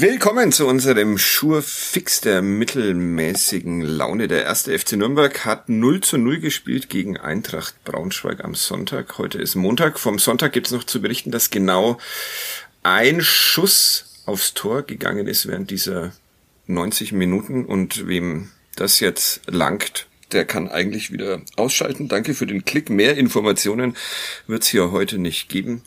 Willkommen zu unserem Schurfix der mittelmäßigen Laune. Der erste FC Nürnberg hat 0 zu 0 gespielt gegen Eintracht Braunschweig am Sonntag. Heute ist Montag. Vom Sonntag gibt es noch zu berichten, dass genau ein Schuss aufs Tor gegangen ist während dieser 90 Minuten und wem das jetzt langt, der kann eigentlich wieder ausschalten. Danke für den Klick. Mehr Informationen wird es hier heute nicht geben.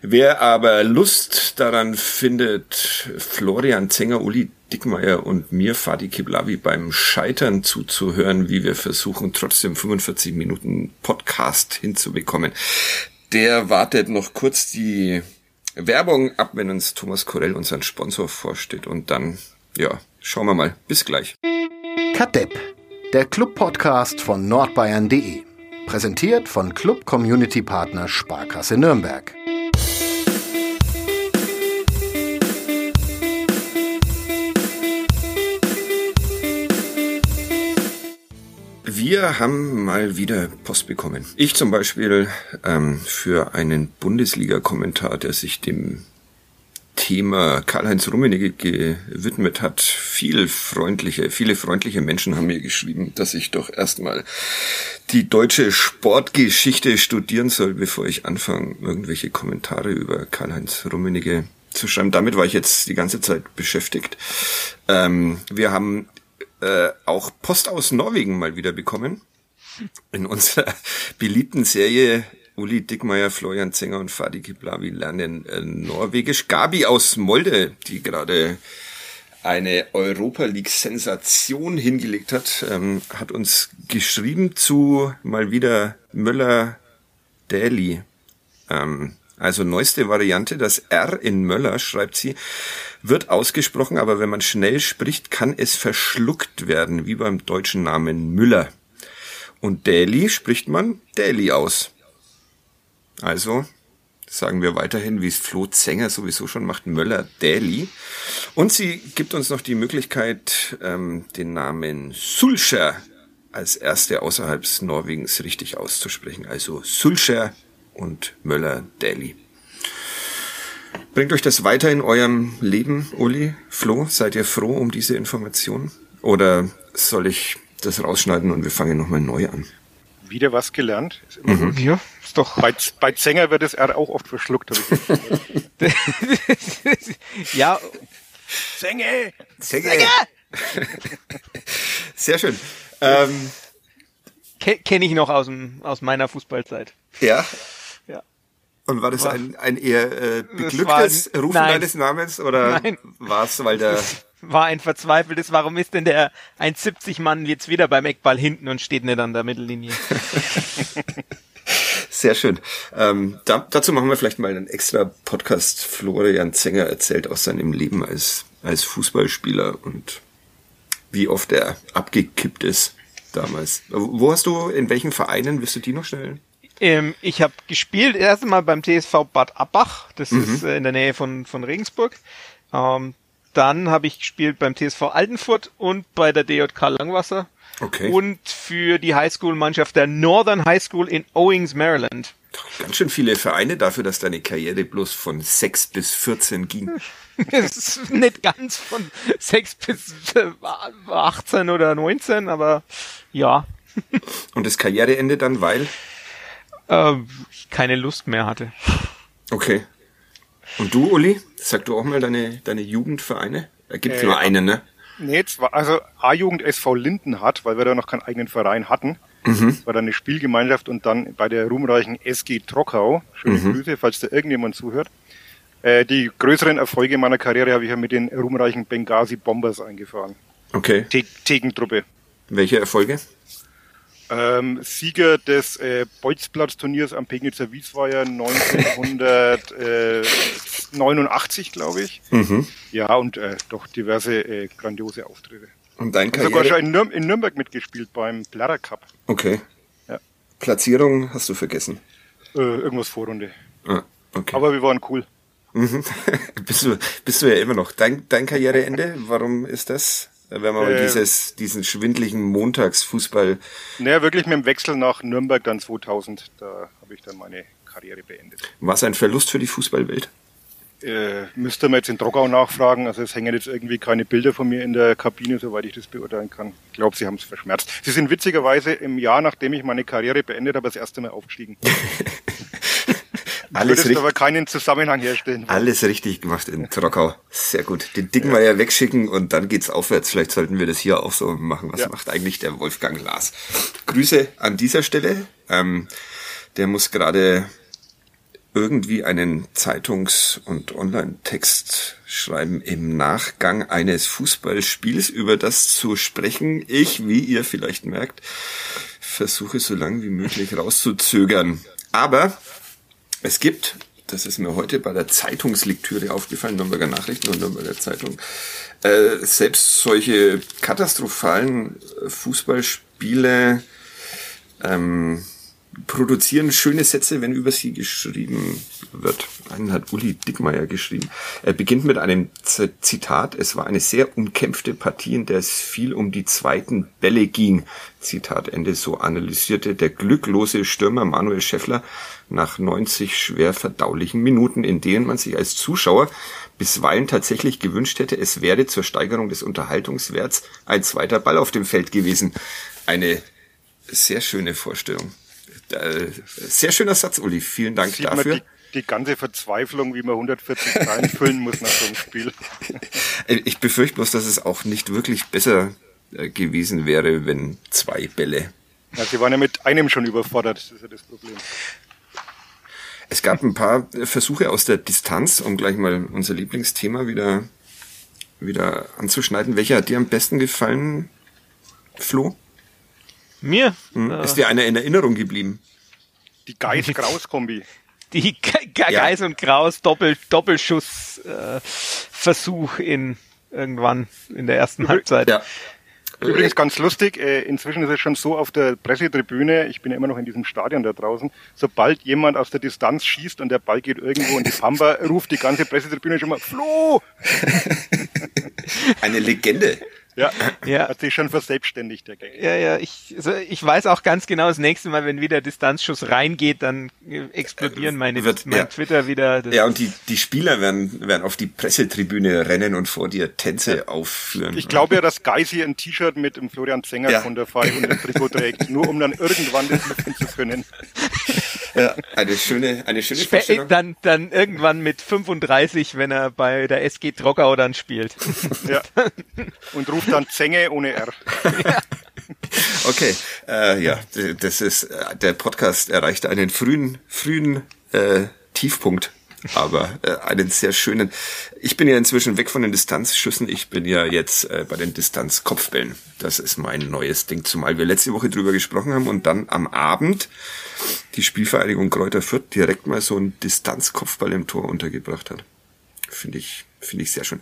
Wer aber Lust daran findet, Florian Zenger, Uli Dickmeier und mir, Fadi Kiblavi, beim Scheitern zuzuhören, wie wir versuchen, trotzdem 45 Minuten Podcast hinzubekommen, der wartet noch kurz die Werbung ab, wenn uns Thomas Korell, unseren Sponsor, vorsteht. Und dann, ja, schauen wir mal. Bis gleich. Kadepp der Club-Podcast von nordbayern.de. Präsentiert von Club Community Partner Sparkasse Nürnberg. Wir haben mal wieder Post bekommen. Ich zum Beispiel ähm, für einen Bundesliga-Kommentar, der sich dem Thema Karl-Heinz Rummenigge gewidmet hat. Viel freundliche, viele freundliche Menschen haben mir geschrieben, dass ich doch erstmal die deutsche Sportgeschichte studieren soll, bevor ich anfange, irgendwelche Kommentare über Karl-Heinz Rummenigge zu schreiben. Damit war ich jetzt die ganze Zeit beschäftigt. Ähm, wir haben äh, auch Post aus Norwegen mal wieder bekommen. In unserer beliebten Serie Uli Dickmeier, Florian Zenger und Fadi Kiblavi lernen äh, Norwegisch. Gabi aus Molde, die gerade eine Europa League Sensation hingelegt hat, ähm, hat uns geschrieben zu mal wieder Möller Daly. Ähm, also neueste Variante, das R in Möller, schreibt sie, wird ausgesprochen, aber wenn man schnell spricht, kann es verschluckt werden, wie beim deutschen Namen Müller. Und Daly spricht man Daly aus. Also sagen wir weiterhin, wie es Flo Zenger sowieso schon macht, Möller Daly. Und sie gibt uns noch die Möglichkeit, ähm, den Namen Sulscher als erste außerhalb Norwegens richtig auszusprechen. Also Sulscher und Möller Daly. Bringt euch das weiter in eurem Leben, Uli, Flo? Seid ihr froh um diese Information? Oder soll ich das rausschneiden und wir fangen nochmal neu an? Wieder was gelernt. Ist immer mhm. Ja, ist doch. Bei, bei Zenger wird das R auch oft verschluckt. ja. Zenge! Zenge! Zenge! Sehr schön. Ähm, Kenne ich noch aus, dem, aus meiner Fußballzeit. Ja. Ja. Und war das ein, ein eher äh, beglücktes war, Rufen nein. deines Namens oder war es, weil der war ein verzweifeltes, warum ist denn der 1,70 Mann jetzt wieder beim Eckball hinten und steht nicht an der Mittellinie? Sehr schön. Ähm, da, dazu machen wir vielleicht mal einen extra Podcast. Florian Zenger erzählt aus seinem Leben als, als Fußballspieler und wie oft er abgekippt ist damals. Wo hast du, in welchen Vereinen wirst du die noch stellen? Ähm, ich habe gespielt, erst einmal beim TSV Bad Abbach, das mhm. ist äh, in der Nähe von, von Regensburg. Ähm, dann habe ich gespielt beim TSV Altenfurt und bei der DJK Langwasser. Okay. Und für die Highschool-Mannschaft der Northern High School in Owings, Maryland. Ganz schön viele Vereine dafür, dass deine Karriere bloß von 6 bis 14 ging. Es ist nicht ganz von 6 bis 18 oder 19, aber ja. Und das Karriereende dann, weil? Äh, ich keine Lust mehr hatte. Okay. Und du, Uli? Sag du auch mal deine, deine Jugendvereine? Da gibt's äh, nur einen, ne? Nee, zwar, also A-Jugend SV Linden hat, weil wir da noch keinen eigenen Verein hatten. Mhm. war dann eine Spielgemeinschaft und dann bei der ruhmreichen SG Trockau, schöne mhm. Grüße, falls da irgendjemand zuhört. Äh, die größeren Erfolge meiner Karriere habe ich ja mit den ruhmreichen Benghazi Bombers eingefahren. Okay. Te Tegentruppe. Welche Erfolge? Ähm, Sieger des äh, Bolzplatz-Turniers am Pegnitzer Wies war ja 1989, glaube ich. Mhm. Ja, und äh, doch diverse äh, grandiose Auftritte. Und dein Karriere? sogar schon in, Nür in, Nürnberg mitgespielt beim Bladder Cup. Okay. Ja. Platzierung hast du vergessen? Äh, irgendwas Vorrunde. Ah, okay. Aber wir waren cool. Mhm. bist, du, bist du ja immer noch. Dein, dein Karriereende, warum ist das? Wenn man mal äh, dieses, diesen schwindlichen Montagsfußball. Naja, wirklich mit dem Wechsel nach Nürnberg dann 2000, da habe ich dann meine Karriere beendet. War es ein Verlust für die Fußballwelt? Äh, müsste man jetzt in Trockau nachfragen. Also es hängen jetzt irgendwie keine Bilder von mir in der Kabine, soweit ich das beurteilen kann. Ich glaube, sie haben es verschmerzt. Sie sind witzigerweise im Jahr, nachdem ich meine Karriere beendet habe, das erste Mal aufgestiegen. Alles richtig, aber keinen Zusammenhang herstellen. Alles richtig gemacht in Trockau. Sehr gut. Den Dickmeier ja. wegschicken und dann geht's aufwärts. Vielleicht sollten wir das hier auch so machen. Was ja. macht eigentlich der Wolfgang Lars? Grüße an dieser Stelle. Ähm, der muss gerade irgendwie einen Zeitungs- und Online-Text schreiben im Nachgang eines Fußballspiels, über das zu sprechen. Ich, wie ihr vielleicht merkt, versuche so lange wie möglich rauszuzögern. Aber es gibt, das ist mir heute bei der Zeitungslektüre aufgefallen, Nürnberger Nachrichten und Nürnberger Zeitung, äh, selbst solche katastrophalen Fußballspiele ähm, produzieren schöne Sätze, wenn über sie geschrieben wird. Einen hat Uli Dickmeier geschrieben. Er beginnt mit einem Zitat. Es war eine sehr umkämpfte Partie, in der es viel um die zweiten Bälle ging. Zitat Ende. So analysierte der glücklose Stürmer Manuel Schäffler nach 90 schwer verdaulichen Minuten, in denen man sich als Zuschauer bisweilen tatsächlich gewünscht hätte, es wäre zur Steigerung des Unterhaltungswerts ein zweiter Ball auf dem Feld gewesen. Eine sehr schöne Vorstellung. Sehr schöner Satz, Uli. Vielen Dank Sieht dafür. Die, ganze Verzweiflung, wie man 140 Zeilen füllen muss nach so einem Spiel. Ich befürchte bloß, dass es auch nicht wirklich besser äh, gewesen wäre, wenn zwei Bälle. Ja, sie waren ja mit einem schon überfordert, das ist ja das Problem. Es gab ein paar Versuche aus der Distanz, um gleich mal unser Lieblingsthema wieder, wieder anzuschneiden. Welcher hat dir am besten gefallen, Flo? Mir? Hm. Äh, ist dir einer in Erinnerung geblieben? Die Geis-Kraus-Kombi. Die Ge Ge ja. Geis und Kraus Doppel Doppelschuss äh, Versuch in irgendwann in der ersten Halbzeit. Ja. Übrigens ganz lustig, äh, inzwischen ist es schon so auf der Pressetribüne, ich bin ja immer noch in diesem Stadion da draußen, sobald jemand aus der Distanz schießt und der Ball geht irgendwo in die Pampa, ruft die ganze Pressetribüne schon mal, Flo! Eine Legende. Ja, ja. hat sich schon verselbstständigt, der Gag. Ja, ja, ich, also ich weiß auch ganz genau, das nächste Mal, wenn wieder Distanzschuss reingeht, dann explodieren meine, Wird, mein ja. Twitter wieder. ja, und die, die Spieler werden, werden auf die Pressetribüne rennen und vor dir Tänze ja. aufführen. Ich glaube ja, dass Geisi ein T-Shirt mit dem Florian Zenger ja. von der Fall und das Trikot trägt, nur um dann irgendwann das lüften zu können. Ja, eine schöne, eine schöne Spä Vorstellung. Dann, dann irgendwann mit 35, wenn er bei der SG Trockau dann spielt. Ja. Und ruft dann Zenge ohne R. Ja. Okay, äh, ja, das ist, äh, der Podcast erreicht einen frühen, frühen äh, Tiefpunkt aber äh, einen sehr schönen. Ich bin ja inzwischen weg von den Distanzschüssen. Ich bin ja jetzt äh, bei den Distanzkopfbällen. Das ist mein neues Ding, zumal wir letzte Woche drüber gesprochen haben und dann am Abend die Spielvereinigung Kräuter Fürth direkt mal so einen Distanzkopfball im Tor untergebracht hat. Finde ich, finde ich sehr schön.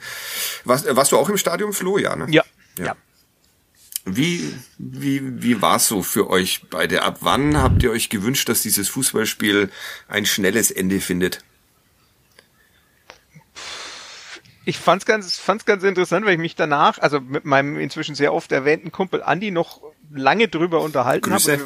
Warst, äh, warst du auch im Stadion, Flo? Ja, ne? Ja. ja. ja. Wie, wie, wie war's so für euch beide? Ab wann habt ihr euch gewünscht, dass dieses Fußballspiel ein schnelles Ende findet? Ich fand's ganz, fand's ganz interessant, weil ich mich danach, also mit meinem inzwischen sehr oft erwähnten Kumpel Andi noch lange drüber unterhalten habe. Wir,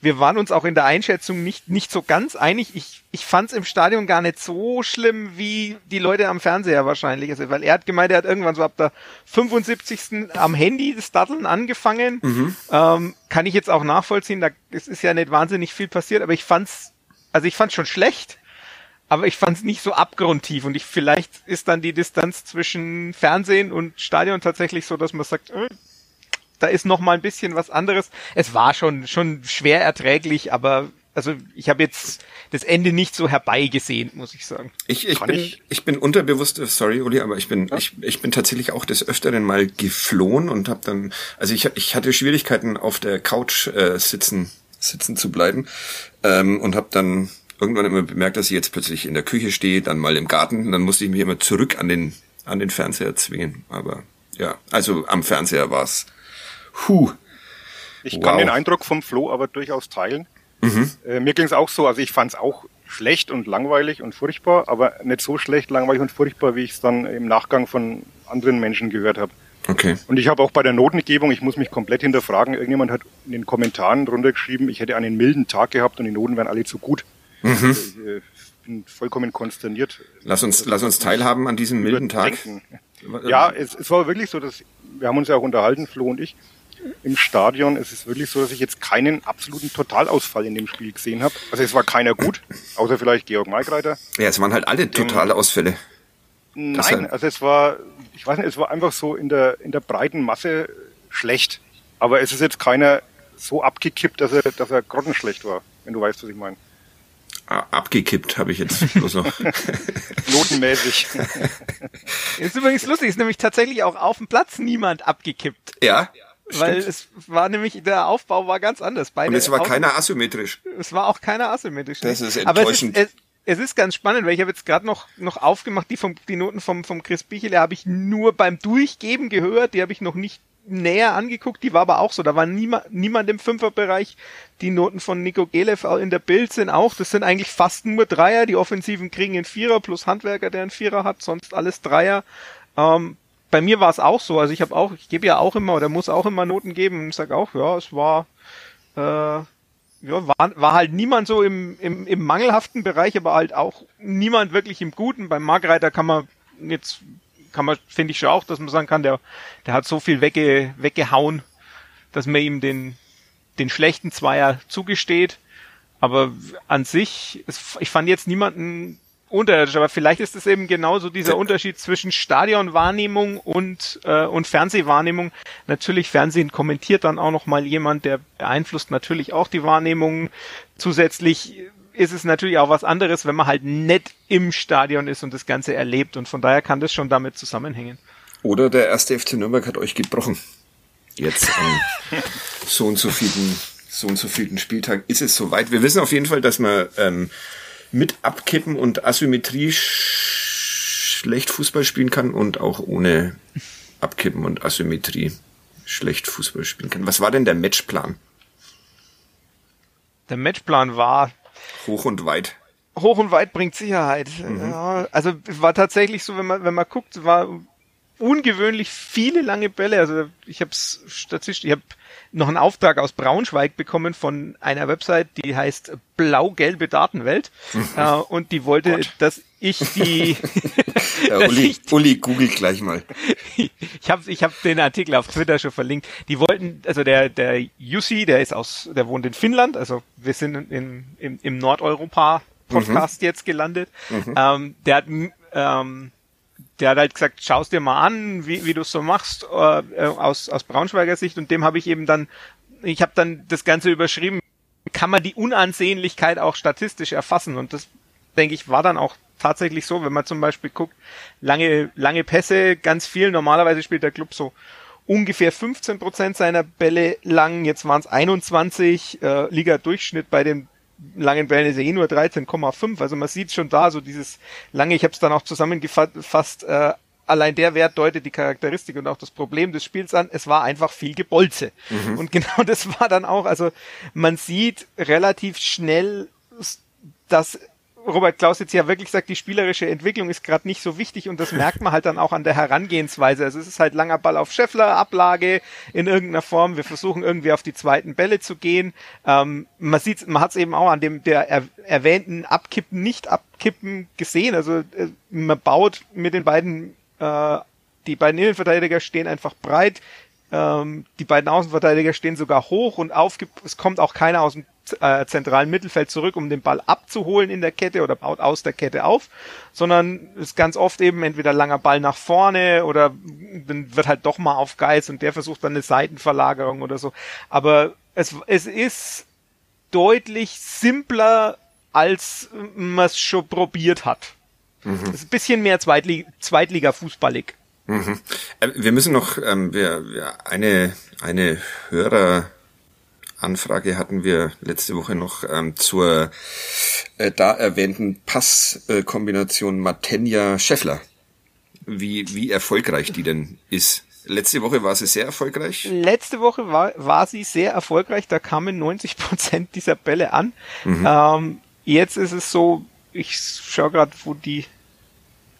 wir, waren uns auch in der Einschätzung nicht, nicht so ganz einig. Ich, ich fand's im Stadion gar nicht so schlimm wie die Leute am Fernseher wahrscheinlich. Also, weil er hat gemeint, er hat irgendwann so ab der 75. am Handy das Datteln angefangen. Mhm. Ähm, kann ich jetzt auch nachvollziehen. Da, es ist ja nicht wahnsinnig viel passiert, aber ich fand's, also ich fand's schon schlecht aber ich fand es nicht so abgrundtief und ich vielleicht ist dann die Distanz zwischen Fernsehen und Stadion tatsächlich so, dass man sagt, äh, da ist noch mal ein bisschen was anderes. Es war schon schon schwer erträglich, aber also ich habe jetzt das Ende nicht so herbeigesehen, muss ich sagen. Ich, ich, bin, ich? ich bin unterbewusst, sorry Uli, aber ich bin ja. ich, ich bin tatsächlich auch des öfteren mal geflohen und habe dann, also ich, ich hatte Schwierigkeiten auf der Couch äh, sitzen sitzen zu bleiben ähm, und habe dann irgendwann immer bemerkt, dass ich jetzt plötzlich in der Küche stehe, dann mal im Garten, dann musste ich mich immer zurück an den, an den Fernseher zwingen. Aber ja, also am Fernseher war's. Huh. Ich wow. kann den Eindruck vom Flo aber durchaus teilen. Mhm. Äh, mir ging es auch so, also ich fand es auch schlecht und langweilig und furchtbar, aber nicht so schlecht, langweilig und furchtbar, wie ich es dann im Nachgang von anderen Menschen gehört habe. Okay. Und ich habe auch bei der Notengebung, ich muss mich komplett hinterfragen, irgendjemand hat in den Kommentaren drunter geschrieben, ich hätte einen milden Tag gehabt und die Noten wären alle zu gut. Mhm. Also ich äh, bin vollkommen konsterniert. Lass uns, lass uns teilhaben an diesem milden Tag. Ja, es, es war wirklich so, dass wir haben uns ja auch unterhalten, Flo und ich, im Stadion. Es ist wirklich so, dass ich jetzt keinen absoluten Totalausfall in dem Spiel gesehen habe. Also es war keiner gut, außer vielleicht Georg Maikreiter. Ja, es waren halt alle totale Ausfälle. Nein, also es war, ich weiß nicht, es war einfach so in der, in der breiten Masse schlecht. Aber es ist jetzt keiner so abgekippt, dass er, dass er grottenschlecht war, wenn du weißt, was ich meine. Abgekippt habe ich jetzt bloß noch. Notenmäßig. ist übrigens lustig, ist nämlich tatsächlich auch auf dem Platz niemand abgekippt. Ja. Weil Stimmt. es war nämlich, der Aufbau war ganz anders. Beide Und es war keiner asymmetrisch. Es war auch keiner asymmetrisch. Das ist enttäuschend. Aber es ist, es, es ist ganz spannend, weil ich habe jetzt gerade noch, noch aufgemacht, die, vom, die Noten vom, vom Chris Bichele habe ich nur beim Durchgeben gehört, die habe ich noch nicht näher angeguckt, die war aber auch so, da war niemand, niemand im Fünferbereich. Die Noten von Nico Gelev in der Bild sind auch, das sind eigentlich fast nur Dreier, die Offensiven kriegen einen Vierer plus Handwerker, der einen Vierer hat, sonst alles Dreier. Ähm, bei mir war es auch so. Also ich habe auch, ich gebe ja auch immer oder muss auch immer Noten geben und sage auch, ja, es war, äh, ja, war, war halt niemand so im, im, im mangelhaften Bereich, aber halt auch niemand wirklich im Guten. Beim Margreiter kann man jetzt, kann man, finde ich schon auch, dass man sagen kann, der, der hat so viel wegge, weggehauen, dass man ihm den, den schlechten Zweier zugesteht. Aber an sich, es, ich fand jetzt niemanden unterirdisch, aber vielleicht ist es eben genauso dieser Unterschied zwischen Stadionwahrnehmung und, äh, und Fernsehwahrnehmung. Natürlich, Fernsehen kommentiert dann auch noch mal jemand, der beeinflusst natürlich auch die Wahrnehmung. Zusätzlich ist es natürlich auch was anderes, wenn man halt nicht im Stadion ist und das Ganze erlebt und von daher kann das schon damit zusammenhängen. Oder der erste FC Nürnberg hat euch gebrochen. Jetzt am so und so vielen, so und so vielen Spieltag ist es soweit. Wir wissen auf jeden Fall, dass man ähm, mit Abkippen und Asymmetrie schlecht Fußball spielen kann und auch ohne Abkippen und Asymmetrie schlecht Fußball spielen kann. Was war denn der Matchplan? Der Matchplan war hoch und weit. Hoch und weit bringt Sicherheit. Mhm. Ja, also war tatsächlich so, wenn man wenn man guckt, war ungewöhnlich viele lange Bälle. Also ich habe statistisch, ich habe noch einen Auftrag aus Braunschweig bekommen von einer Website, die heißt Blau-Gelbe Datenwelt. äh, und die wollte, Gott. dass ich die... ja, Uli, ich, Uli googelt gleich mal. ich habe ich hab den Artikel auf Twitter schon verlinkt. Die wollten, also der, der Jussi, der ist aus, der wohnt in Finnland, also wir sind in, im, im Nordeuropa Podcast mhm. jetzt gelandet. Mhm. Ähm, der hat ähm, der hat halt gesagt, schaust dir mal an, wie, wie du es so machst äh, äh, aus, aus Braunschweiger Sicht und dem habe ich eben dann, ich habe dann das Ganze überschrieben, kann man die Unansehnlichkeit auch statistisch erfassen und das denke ich war dann auch tatsächlich so, wenn man zum Beispiel guckt, lange, lange Pässe, ganz viel, normalerweise spielt der Club so ungefähr 15 Prozent seiner Bälle lang, jetzt waren es 21, äh, Liga-Durchschnitt bei den langen Bällen ist ja eh nur 13,5. Also man sieht schon da so dieses lange, ich habe es dann auch zusammengefasst, äh, allein der Wert deutet die Charakteristik und auch das Problem des Spiels an. Es war einfach viel Gebolze. Mhm. Und genau das war dann auch, also man sieht relativ schnell, dass Robert Klaus jetzt ja wirklich sagt, die spielerische Entwicklung ist gerade nicht so wichtig und das merkt man halt dann auch an der Herangehensweise. Also es ist halt langer Ball auf Scheffler, Ablage in irgendeiner Form. Wir versuchen irgendwie auf die zweiten Bälle zu gehen. Ähm, man sieht, man hat es eben auch an dem der er, erwähnten Abkippen, nicht Abkippen gesehen. Also äh, man baut mit den beiden, äh, die beiden Innenverteidiger stehen einfach breit. Ähm, die beiden Außenverteidiger stehen sogar hoch und auf, es kommt auch keiner aus dem äh, zentralen Mittelfeld zurück, um den Ball abzuholen in der Kette oder baut aus der Kette auf, sondern ist ganz oft eben entweder langer Ball nach vorne oder dann wird halt doch mal auf Geist und der versucht dann eine Seitenverlagerung oder so. Aber es, es ist deutlich simpler, als man es schon probiert hat. Mhm. Es ist ein bisschen mehr Zweitliga, Zweitliga-Fußballig. Mhm. Äh, wir müssen noch ähm, wir, wir eine, eine Hörer Anfrage hatten wir letzte Woche noch ähm, zur äh, da erwähnten Passkombination äh, Matenja-Scheffler. Wie, wie erfolgreich die denn ist. Letzte Woche war sie sehr erfolgreich. Letzte Woche war, war sie sehr erfolgreich. Da kamen 90 Prozent dieser Bälle an. Mhm. Ähm, jetzt ist es so, ich schaue gerade, wo die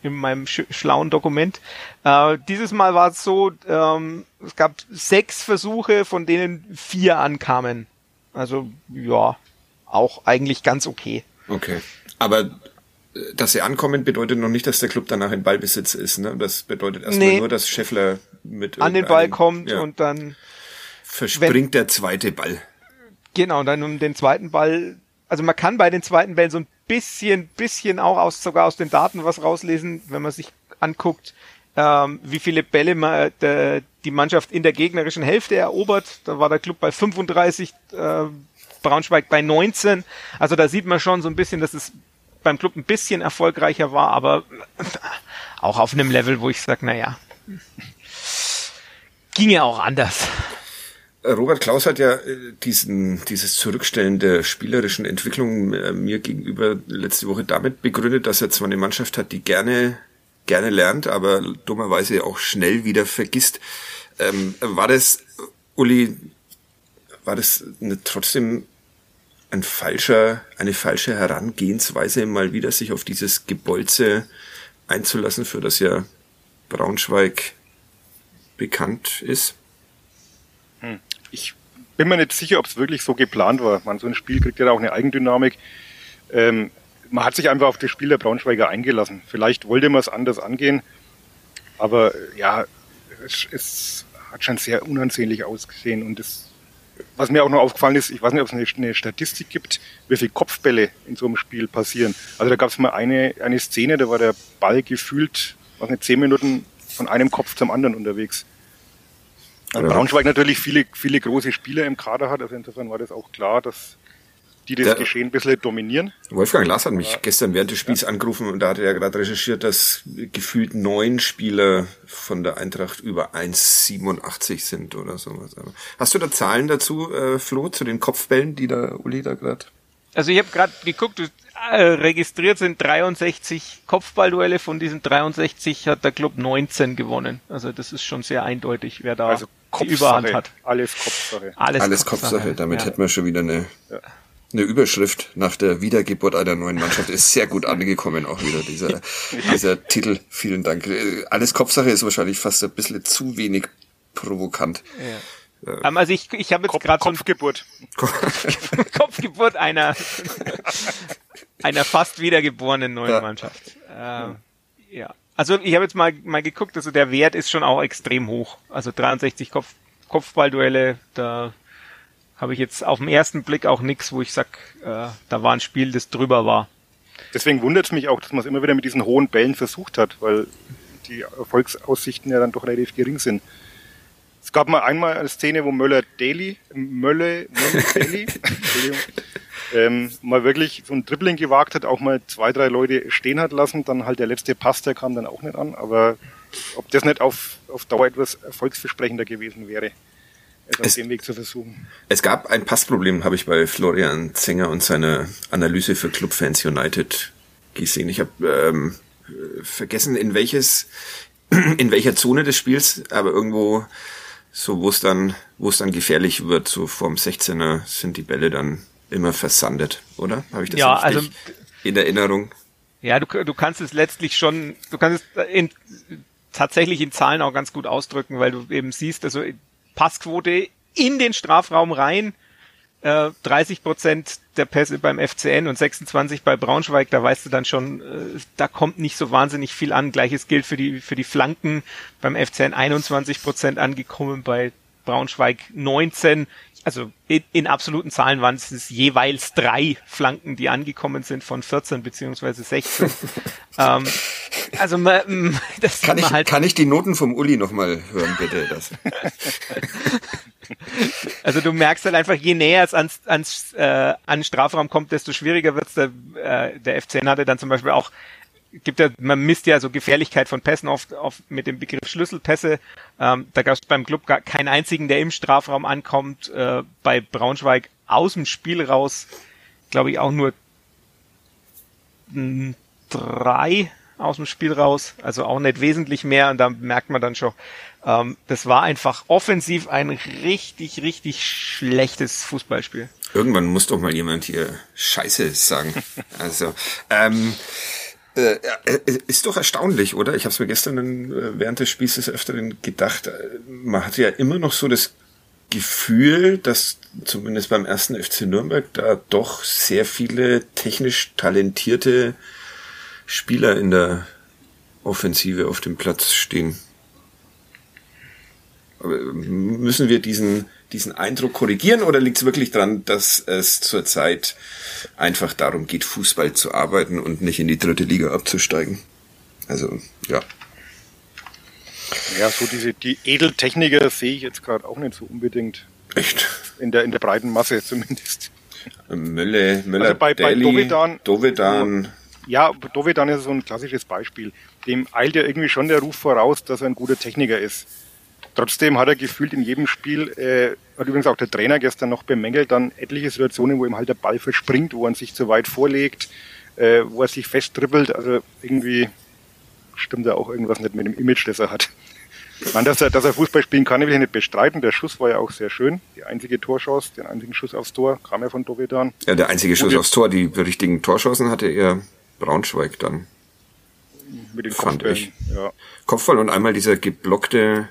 in meinem sch schlauen Dokument. Äh, dieses Mal war es so, ähm, es gab sechs Versuche, von denen vier ankamen. Also ja, auch eigentlich ganz okay. Okay. Aber äh, dass sie ankommen, bedeutet noch nicht, dass der Club danach in Ballbesitz ist. Ne? Das bedeutet erstmal nee. nur, dass Scheffler mit an den Ball kommt ja. und dann verspringt der zweite Ball. Genau, dann um den zweiten Ball. Also man kann bei den zweiten Bällen so ein bisschen, bisschen auch aus, sogar aus den Daten was rauslesen, wenn man sich anguckt, ähm, wie viele Bälle man, de, die Mannschaft in der gegnerischen Hälfte erobert. Da war der Club bei 35, äh, Braunschweig bei 19. Also da sieht man schon so ein bisschen, dass es beim Club ein bisschen erfolgreicher war, aber auch auf einem Level, wo ich sage, naja, ginge auch anders. Robert Klaus hat ja äh, diesen, dieses Zurückstellen der spielerischen Entwicklung äh, mir gegenüber letzte Woche damit begründet, dass er zwar eine Mannschaft hat, die gerne, gerne lernt, aber dummerweise auch schnell wieder vergisst. Ähm, war das, Uli, war das eine, trotzdem ein falscher, eine falsche Herangehensweise, mal wieder sich auf dieses Gebolze einzulassen, für das ja Braunschweig bekannt ist? Ich bin mir nicht sicher, ob es wirklich so geplant war. Man, so ein Spiel kriegt ja auch eine Eigendynamik. Ähm, man hat sich einfach auf das Spiel der Braunschweiger eingelassen. Vielleicht wollte man es anders angehen, aber ja, es, es hat schon sehr unansehnlich ausgesehen und es was mir auch noch aufgefallen ist, ich weiß nicht, ob es eine, eine Statistik gibt, wie viele Kopfbälle in so einem Spiel passieren. Also da gab es mal eine, eine Szene, da war der Ball gefühlt, was nicht, zehn Minuten von einem Kopf zum anderen unterwegs. Braunschweig natürlich viele, viele große Spieler im Kader hat, also insofern war das auch klar, dass die das der, Geschehen ein bisschen dominieren. Wolfgang Lass hat mich ja. gestern während des Spiels ja. angerufen und da hat er ja gerade recherchiert, dass gefühlt neun Spieler von der Eintracht über 1,87 sind oder sowas. Hast du da Zahlen dazu, äh, Flo, zu den Kopfbällen, die da Uli da gerade also ich habe gerade geguckt, äh, registriert sind 63 Kopfballduelle, von diesen 63 hat der Club 19 gewonnen. Also das ist schon sehr eindeutig, wer da also die Überhand hat. Alles Kopfsache. Alles, Alles Kopfsache. Kopfsache. Damit ja. hätten wir schon wieder eine, ja. eine Überschrift nach der Wiedergeburt einer neuen Mannschaft. Ist sehr gut angekommen auch wieder, dieser, dieser Titel. Vielen Dank. Alles Kopfsache ist wahrscheinlich fast ein bisschen zu wenig provokant. Ja. Ähm, also ich, ich habe jetzt gerade so Kopfgeburt. Kopfgeburt einer einer fast wiedergeborenen neuen ja. Mannschaft. Ähm, ja. Also ich habe jetzt mal mal geguckt, also der Wert ist schon auch extrem hoch. Also 63 Kopf, Kopfballduelle, da habe ich jetzt auf den ersten Blick auch nichts, wo ich sag, äh, da war ein Spiel, das drüber war. Deswegen wundert es mich auch, dass man es immer wieder mit diesen hohen Bällen versucht hat, weil die Erfolgsaussichten ja dann doch relativ gering sind. Es gab mal einmal eine Szene, wo Möller Daly, Mölle, Möller Daly, ähm, mal wirklich so ein Dribbling gewagt hat, auch mal zwei, drei Leute stehen hat lassen, dann halt der letzte Pass, der kam dann auch nicht an, aber ob das nicht auf, auf Dauer etwas erfolgsversprechender gewesen wäre, es auf dem Weg zu versuchen. Es gab ein Passproblem, habe ich bei Florian Zenger und seiner Analyse für Clubfans United gesehen. Ich habe ähm, vergessen, in welches, in welcher Zone des Spiels, aber irgendwo so wo es dann, wo es dann gefährlich wird, so vorm 16er sind die Bälle dann immer versandet, oder? Habe ich das ja, richtig also, in Erinnerung? Ja, du, du kannst es letztlich schon, du kannst es in, tatsächlich in Zahlen auch ganz gut ausdrücken, weil du eben siehst, also Passquote in den Strafraum rein, 30 äh, Prozent der Pässe beim FCN und 26 bei Braunschweig, da weißt du dann schon, äh, da kommt nicht so wahnsinnig viel an. Gleiches gilt für die, für die Flanken. Beim FCN 21 Prozent angekommen, bei Braunschweig 19 also in, in, absoluten Zahlen waren es jeweils drei Flanken, die angekommen sind von 14 beziehungsweise 16. ähm, also das kann ich, halt kann ich die Noten vom Uli nochmal hören, bitte? Das. also du merkst halt einfach, je näher es ans, ans äh, an Strafraum kommt, desto schwieriger wird's. Der, äh, der FCN hatte dann zum Beispiel auch gibt ja, man misst ja so Gefährlichkeit von Pässen oft auf, mit dem Begriff Schlüsselpässe. Ähm, da gab es beim Club gar keinen einzigen, der im Strafraum ankommt. Äh, bei Braunschweig aus dem Spiel raus, glaube ich, auch nur drei aus dem Spiel raus, also auch nicht wesentlich mehr. Und da merkt man dann schon, ähm, das war einfach offensiv ein richtig, richtig schlechtes Fußballspiel. Irgendwann muss doch mal jemand hier Scheiße sagen. Also, ähm, äh, äh, ist doch erstaunlich, oder? Ich habe es mir gestern äh, während des Spiels des Öfteren gedacht. Äh, man hat ja immer noch so das Gefühl, dass zumindest beim ersten FC Nürnberg da doch sehr viele technisch talentierte Spieler in der Offensive auf dem Platz stehen. Aber müssen wir diesen, diesen Eindruck korrigieren oder liegt es wirklich daran, dass es zurzeit einfach darum geht, Fußball zu arbeiten und nicht in die dritte Liga abzusteigen? Also, ja. Ja, so diese die Edeltechniker sehe ich jetzt gerade auch nicht so unbedingt. Echt? In der in der breiten Masse zumindest. Mölle, Möller, Also bei- bei Dovedan- Dovedan, Ja, Dovedan ist so ein klassisches Beispiel. Dem eilt ja irgendwie schon der Ruf voraus, dass er ein guter Techniker ist. Trotzdem hat er gefühlt in jedem Spiel, äh, hat übrigens auch der Trainer gestern noch bemängelt, dann etliche Situationen, wo ihm halt der Ball verspringt, wo er sich zu weit vorlegt, äh, wo er sich festtribbelt. Also irgendwie stimmt da auch irgendwas nicht mit dem Image, das er hat. Meine, dass er, dass er Fußball spielen kann, will ich nicht bestreiten. Der Schuss war ja auch sehr schön. Die einzige Torchance, den einzigen Schuss aufs Tor kam ja von Dovedan. ja, der einzige Schuss aufs Tor, die richtigen Torschancen hatte er Braunschweig dann. Mit den Fand ich. Ja. Kopfball und einmal dieser geblockte,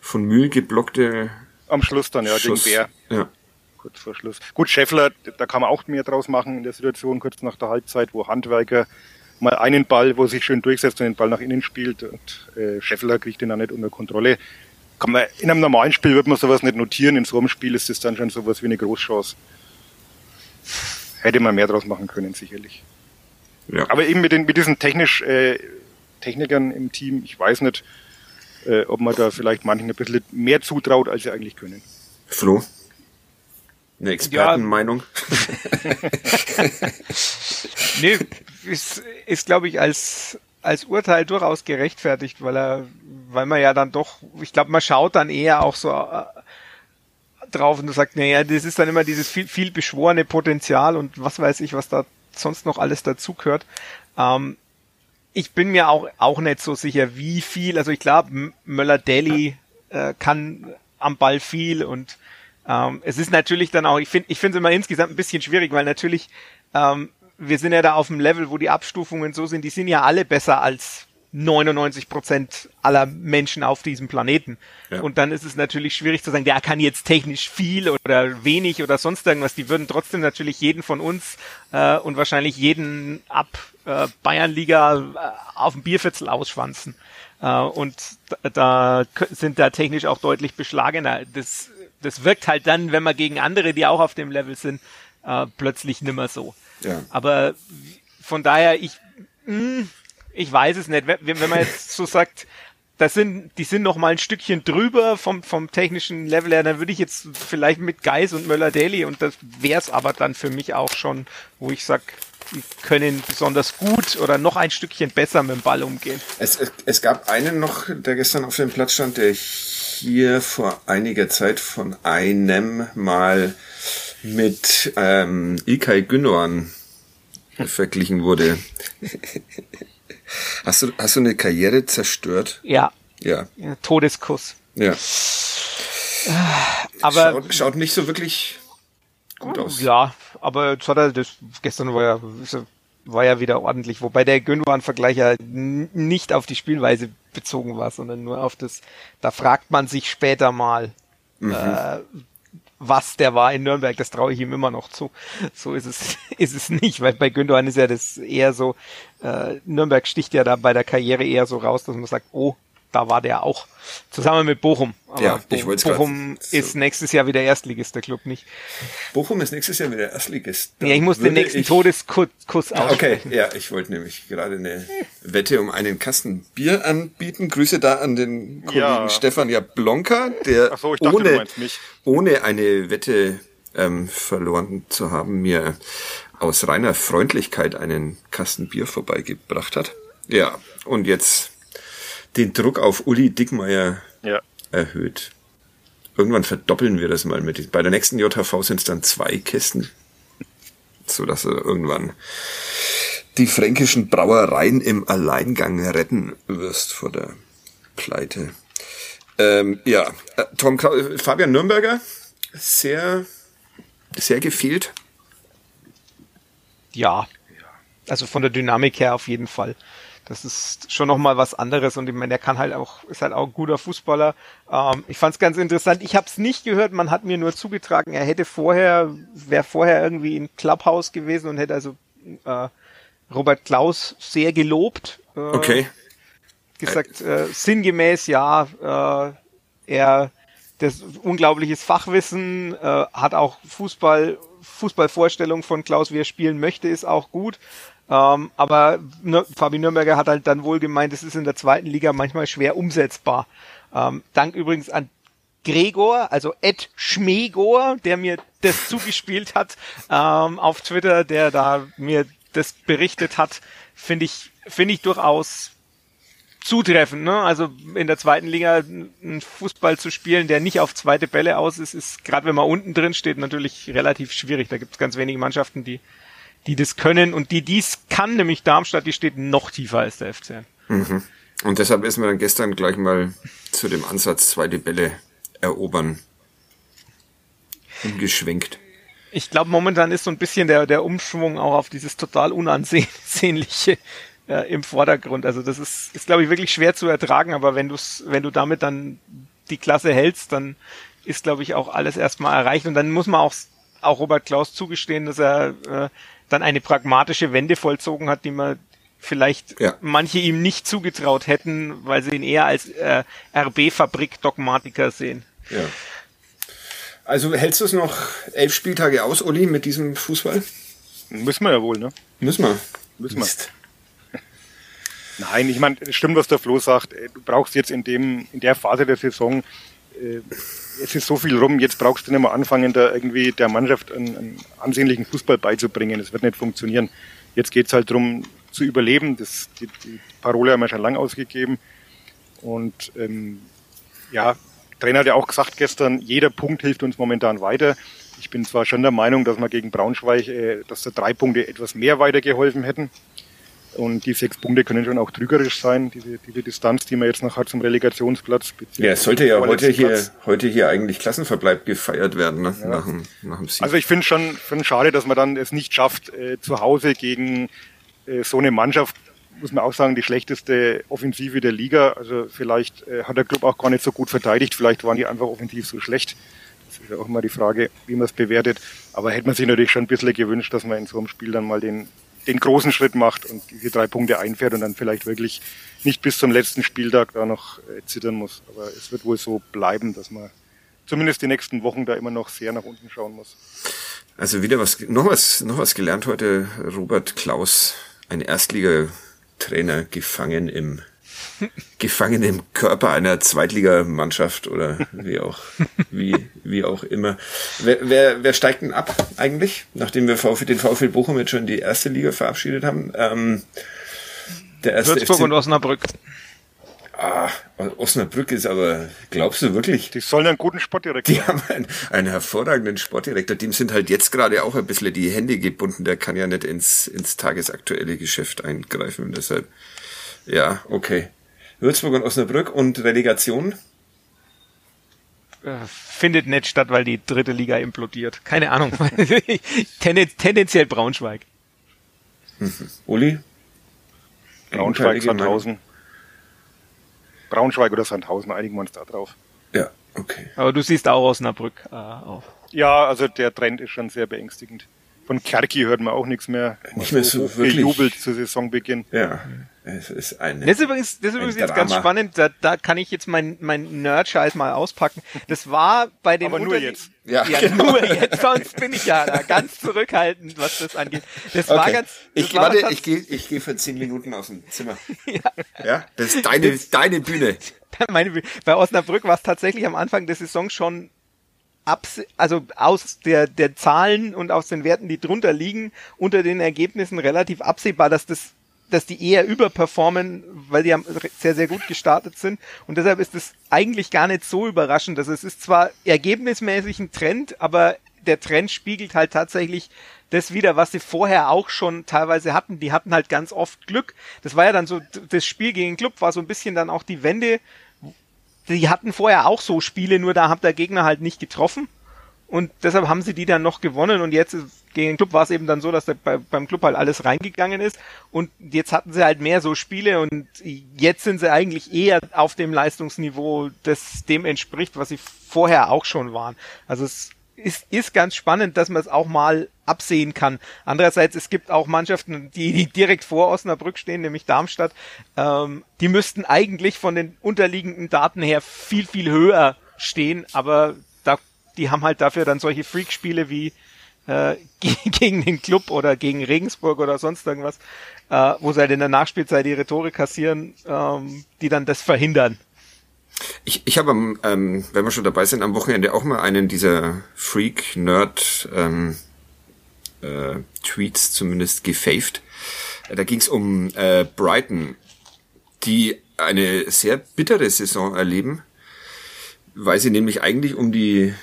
von Mühl geblockte Am Schluss dann, ja, Schuss. gegen Bär. Ja. kurz vor Schluss. Gut, Scheffler, da kann man auch mehr draus machen in der Situation, kurz nach der Halbzeit, wo Handwerker mal einen Ball, wo sich schön durchsetzt und den Ball nach innen spielt und äh, Scheffler kriegt den dann nicht unter Kontrolle. Kann man, in einem normalen Spiel wird man sowas nicht notieren, in so einem Spiel ist es dann schon sowas wie eine Großchance. Hätte man mehr draus machen können, sicherlich. Ja. Aber eben mit, den, mit diesen technisch äh, Technikern im Team, ich weiß nicht, äh, ob man da vielleicht manchen ein bisschen mehr zutraut, als sie eigentlich können. Flo? Eine Expertenmeinung? Nee, ist, ist glaube ich, als, als Urteil durchaus gerechtfertigt, weil er, weil man ja dann doch, ich glaube, man schaut dann eher auch so äh, drauf und sagt, naja, das ist dann immer dieses viel, viel beschworene Potenzial und was weiß ich, was da sonst noch alles dazu gehört. Ähm, ich bin mir auch, auch nicht so sicher, wie viel, also ich glaube, Möller-Daly äh, kann am Ball viel und ähm, es ist natürlich dann auch, ich finde ich es immer insgesamt ein bisschen schwierig, weil natürlich ähm, wir sind ja da auf dem Level, wo die Abstufungen so sind, die sind ja alle besser als 99 Prozent aller Menschen auf diesem Planeten. Ja. Und dann ist es natürlich schwierig zu sagen, der kann jetzt technisch viel oder wenig oder sonst irgendwas. Die würden trotzdem natürlich jeden von uns äh, und wahrscheinlich jeden ab äh, Bayernliga äh, auf dem Bierviertel ausschwanzen. Äh, und da, da sind da technisch auch deutlich beschlagener. Das, das wirkt halt dann, wenn man gegen andere, die auch auf dem Level sind, äh, plötzlich nimmer so. Ja. Aber von daher, ich, mh, ich weiß es nicht. Wenn, wenn man jetzt so sagt, das sind, die sind noch mal ein Stückchen drüber vom, vom technischen Level her, dann würde ich jetzt vielleicht mit Geis und Möller-Daly und das wär's aber dann für mich auch schon, wo ich sag, die können besonders gut oder noch ein Stückchen besser mit dem Ball umgehen. Es, es, es gab einen noch, der gestern auf dem Platz stand, der hier vor einiger Zeit von einem mal mit ähm, Ilkay Gündogan verglichen wurde. Hast du, hast du eine Karriere zerstört? Ja, Ja. Todeskuss. Ja. Aber schaut, schaut nicht so wirklich gut aus. Ja, aber jetzt hat er das gestern war ja war ja wieder ordentlich, wobei der Gündogan-Vergleich ja nicht auf die Spielweise bezogen war, sondern nur auf das. Da fragt man sich später mal, äh, was der war in Nürnberg. Das traue ich ihm immer noch zu. So ist es ist es nicht, weil bei Gündogan ist ja das eher so. Äh, Nürnberg sticht ja da bei der Karriere eher so raus, dass man sagt, oh, da war der auch zusammen mit Bochum. Aber Ja, ich Bo- grad Bochum so- ist nächstes Jahr wieder Erstligist, der Club nicht. Bochum ist nächstes Jahr wieder Erstligist. Ja, ich muss den nächsten ich- Todeskuss Kuss Ah, Okay, aussprechen. ja, ich wollte nämlich gerade eine Wette um einen Kasten Bier anbieten. Grüße da an den Kollegen Ja. Stefan Jablonka, der so, ich dachte, ohne, ohne eine Wette ähm, verloren zu haben, mir aus reiner Freundlichkeit einen Kasten Bier vorbeigebracht hat. Ja, und jetzt den Druck auf Uli Dickmeier Ja. erhöht. Irgendwann verdoppeln wir das mal mit. Bei der nächsten JHV sind es dann zwei Kisten. So dass du irgendwann die fränkischen Brauereien im Alleingang retten wirst vor der Pleite. Ähm, ja, äh, Tom Krau Fabian Nürnberger, sehr sehr gefehlt? Ja. Also von der Dynamik her auf jeden Fall. Das ist schon nochmal was anderes und ich meine, er kann halt auch, ist halt auch ein guter Fußballer. Ähm, ich fand es ganz interessant. Ich habe es nicht gehört, man hat mir nur zugetragen, er hätte vorher, wäre vorher irgendwie im Clubhouse gewesen und hätte also äh, Robert Klaus sehr gelobt. Äh, okay. Gesagt, äh, sinngemäß, ja, äh, er das unglaubliches Fachwissen, äh, hat auch Fußball, Fußballvorstellung von Klaus, wie er spielen möchte, ist auch gut. Ähm, aber ne, Fabi Nürnberger hat halt dann wohl gemeint, es ist in der zweiten Liga manchmal schwer umsetzbar. Ähm, dank übrigens an Gregor, also Ed Schmegor, der mir das zugespielt hat ähm, auf Twitter, der da mir das berichtet hat, finde ich, finde ich durchaus zutreffend. Ne? Also in der zweiten Liga einen Fußball zu spielen, der nicht auf zweite Bälle aus ist, ist gerade wenn man unten drin steht, natürlich relativ schwierig. Da gibt es ganz wenige Mannschaften, die, die das können und die dies kann, nämlich Darmstadt, die steht noch tiefer als der FCN. Mhm. Und deshalb ist man dann gestern gleich mal zu dem Ansatz zweite Bälle erobern umgeschwenkt. Ich glaube, momentan ist so ein bisschen der, der Umschwung auch auf dieses total unansehnliche äh, im Vordergrund. Also das ist, ist glaube ich, wirklich schwer zu ertragen, aber wenn du wenn du damit dann die Klasse hältst, dann ist, glaube ich, auch alles erstmal erreicht. Und dann muss man auch, auch Robert Klaus zugestehen, dass er äh, dann eine pragmatische Wende vollzogen hat, die man vielleicht ja. manche ihm nicht zugetraut hätten, weil sie ihn eher als äh, RB-Fabrik-Dogmatiker sehen. Ja. Also hältst du es noch elf Spieltage aus, Uli, mit diesem Fußball? Müssen wir ja wohl, ne? Müssen wir. Müssen wir. Nein, ich meine, stimmt, was der Flo sagt. Du brauchst jetzt in dem, in der Phase der Saison, äh, es ist so viel rum, jetzt brauchst du nicht mehr anfangen, da irgendwie der Mannschaft einen, einen ansehnlichen Fußball beizubringen. Das wird nicht funktionieren. Jetzt geht's halt drum zu überleben. Das, die, die Parole haben wir schon lang ausgegeben. Und ähm, ja, Trainer hat ja auch gesagt gestern, jeder Punkt hilft uns momentan weiter. Ich bin zwar schon der Meinung, dass wir gegen Braunschweig, äh, dass da drei Punkte etwas mehr weitergeholfen hätten. Und die sechs Punkte können schon auch trügerisch sein, diese, diese Distanz, die man jetzt noch hat zum Relegationsplatz. Ja, es sollte ja heute hier, heute hier eigentlich Klassenverbleib gefeiert werden, ne? Ja. nach, dem, nach dem Sieg. Also ich finde schon, find schade, dass man dann es nicht schafft, äh, zu Hause gegen äh, so eine Mannschaft, muss man auch sagen, die schlechteste Offensive der Liga. Also vielleicht äh, hat der Club auch gar nicht so gut verteidigt, vielleicht waren die einfach offensiv so schlecht. Das ist ja auch immer die Frage, wie man es bewertet. Aber hätte man sich natürlich schon ein bisschen gewünscht, dass man in so einem Spiel dann mal den den großen Schritt macht und diese drei Punkte einfährt und dann vielleicht wirklich nicht bis zum letzten Spieltag da noch äh, zittern muss. Aber es wird wohl so bleiben, dass man zumindest die nächsten Wochen da immer noch sehr nach unten schauen muss. Also wieder was, noch was, noch was gelernt heute. Robert Klaus, ein Erstligatrainer, gefangen im gefangen im Körper einer Zweitligamannschaft oder wie auch, wie, wie auch immer. Wer, wer, wer steigt denn ab eigentlich, nachdem wir VfL, den VfL Bochum jetzt schon in die erste Liga verabschiedet haben? Ähm, der erste Würzburg FC und Osnabrück. Ah, Osnabrück ist aber, glaubst du wirklich? Die sollen einen guten Sportdirektor Die haben einen, einen hervorragenden Sportdirektor. Dem sind halt jetzt gerade auch ein bisschen die Hände gebunden. Der kann ja nicht ins, ins tagesaktuelle Geschäft eingreifen. Deshalb, ja, okay. Würzburg und Osnabrück und Relegation? Äh, findet nicht statt, weil die dritte Liga implodiert. Keine Ahnung. tendenziell Braunschweig. Mhm. Uli? Braunschweig, Sandhausen. Braunschweig oder Sandhausen, einigen wir uns da drauf. Ja, okay. Aber du siehst auch Osnabrück äh, auf. Ja, also der Trend ist schon sehr beängstigend. Von Kerki hört man auch nichts mehr. Nicht mehr so, so wirklich. Gejubelt zu Saisonbeginn. Ja. Es ist ein, das ist übrigens, das ist übrigens jetzt ganz spannend. Da, da kann ich jetzt mein, mein Nerd-Scheiß mal auspacken. Das war bei dem Aber nur jetzt. Ja, ja genau. nur jetzt. Sonst bin ich ja da ganz zurückhaltend, was das angeht. Das okay. war ganz. Das ich, war warte, ich gehe ich geh für zehn Minuten aus dem Zimmer. ja. ja, das ist deine, das, deine Bühne. Meine Bühne. Bei Osnabrück war es tatsächlich am Anfang der Saison schon also aus der, der Zahlen und aus den Werten, die drunter liegen, unter den Ergebnissen relativ absehbar, dass das dass die eher überperformen, weil die sehr, sehr gut gestartet sind. Und deshalb ist es eigentlich gar nicht so überraschend. Also es ist zwar ergebnismäßig ein Trend, aber der Trend spiegelt halt tatsächlich das wieder, was sie vorher auch schon teilweise hatten. Die hatten halt ganz oft Glück. Das war ja dann so, das Spiel gegen Club war so ein bisschen dann auch die Wende. Die hatten vorher auch so Spiele, nur da hat der Gegner halt nicht getroffen. Und deshalb haben sie die dann noch gewonnen und jetzt gegen den Club war es eben dann so, dass da bei, beim Club halt alles reingegangen ist und jetzt hatten sie halt mehr so Spiele und jetzt sind sie eigentlich eher auf dem Leistungsniveau, das dem entspricht, was sie vorher auch schon waren. Also es ist, ist ganz spannend, dass man es auch mal absehen kann. Andererseits, es gibt auch Mannschaften, die, die direkt vor Osnabrück stehen, nämlich Darmstadt. Ähm, die müssten eigentlich von den unterliegenden Daten her viel, viel höher stehen, aber die haben halt dafür dann solche Freak-Spiele wie äh, gegen den Club oder gegen Regensburg oder sonst irgendwas, äh, wo sie halt in der Nachspielzeit die Rhetorik kassieren, ähm, die dann das verhindern. Ich, ich habe, ähm, wenn wir schon dabei sind, am Wochenende auch mal einen dieser Freak-Nerd ähm, äh, Tweets zumindest gefaved. Da ging es um äh, Brighton, die eine sehr bittere Saison erleben, weil sie nämlich eigentlich um die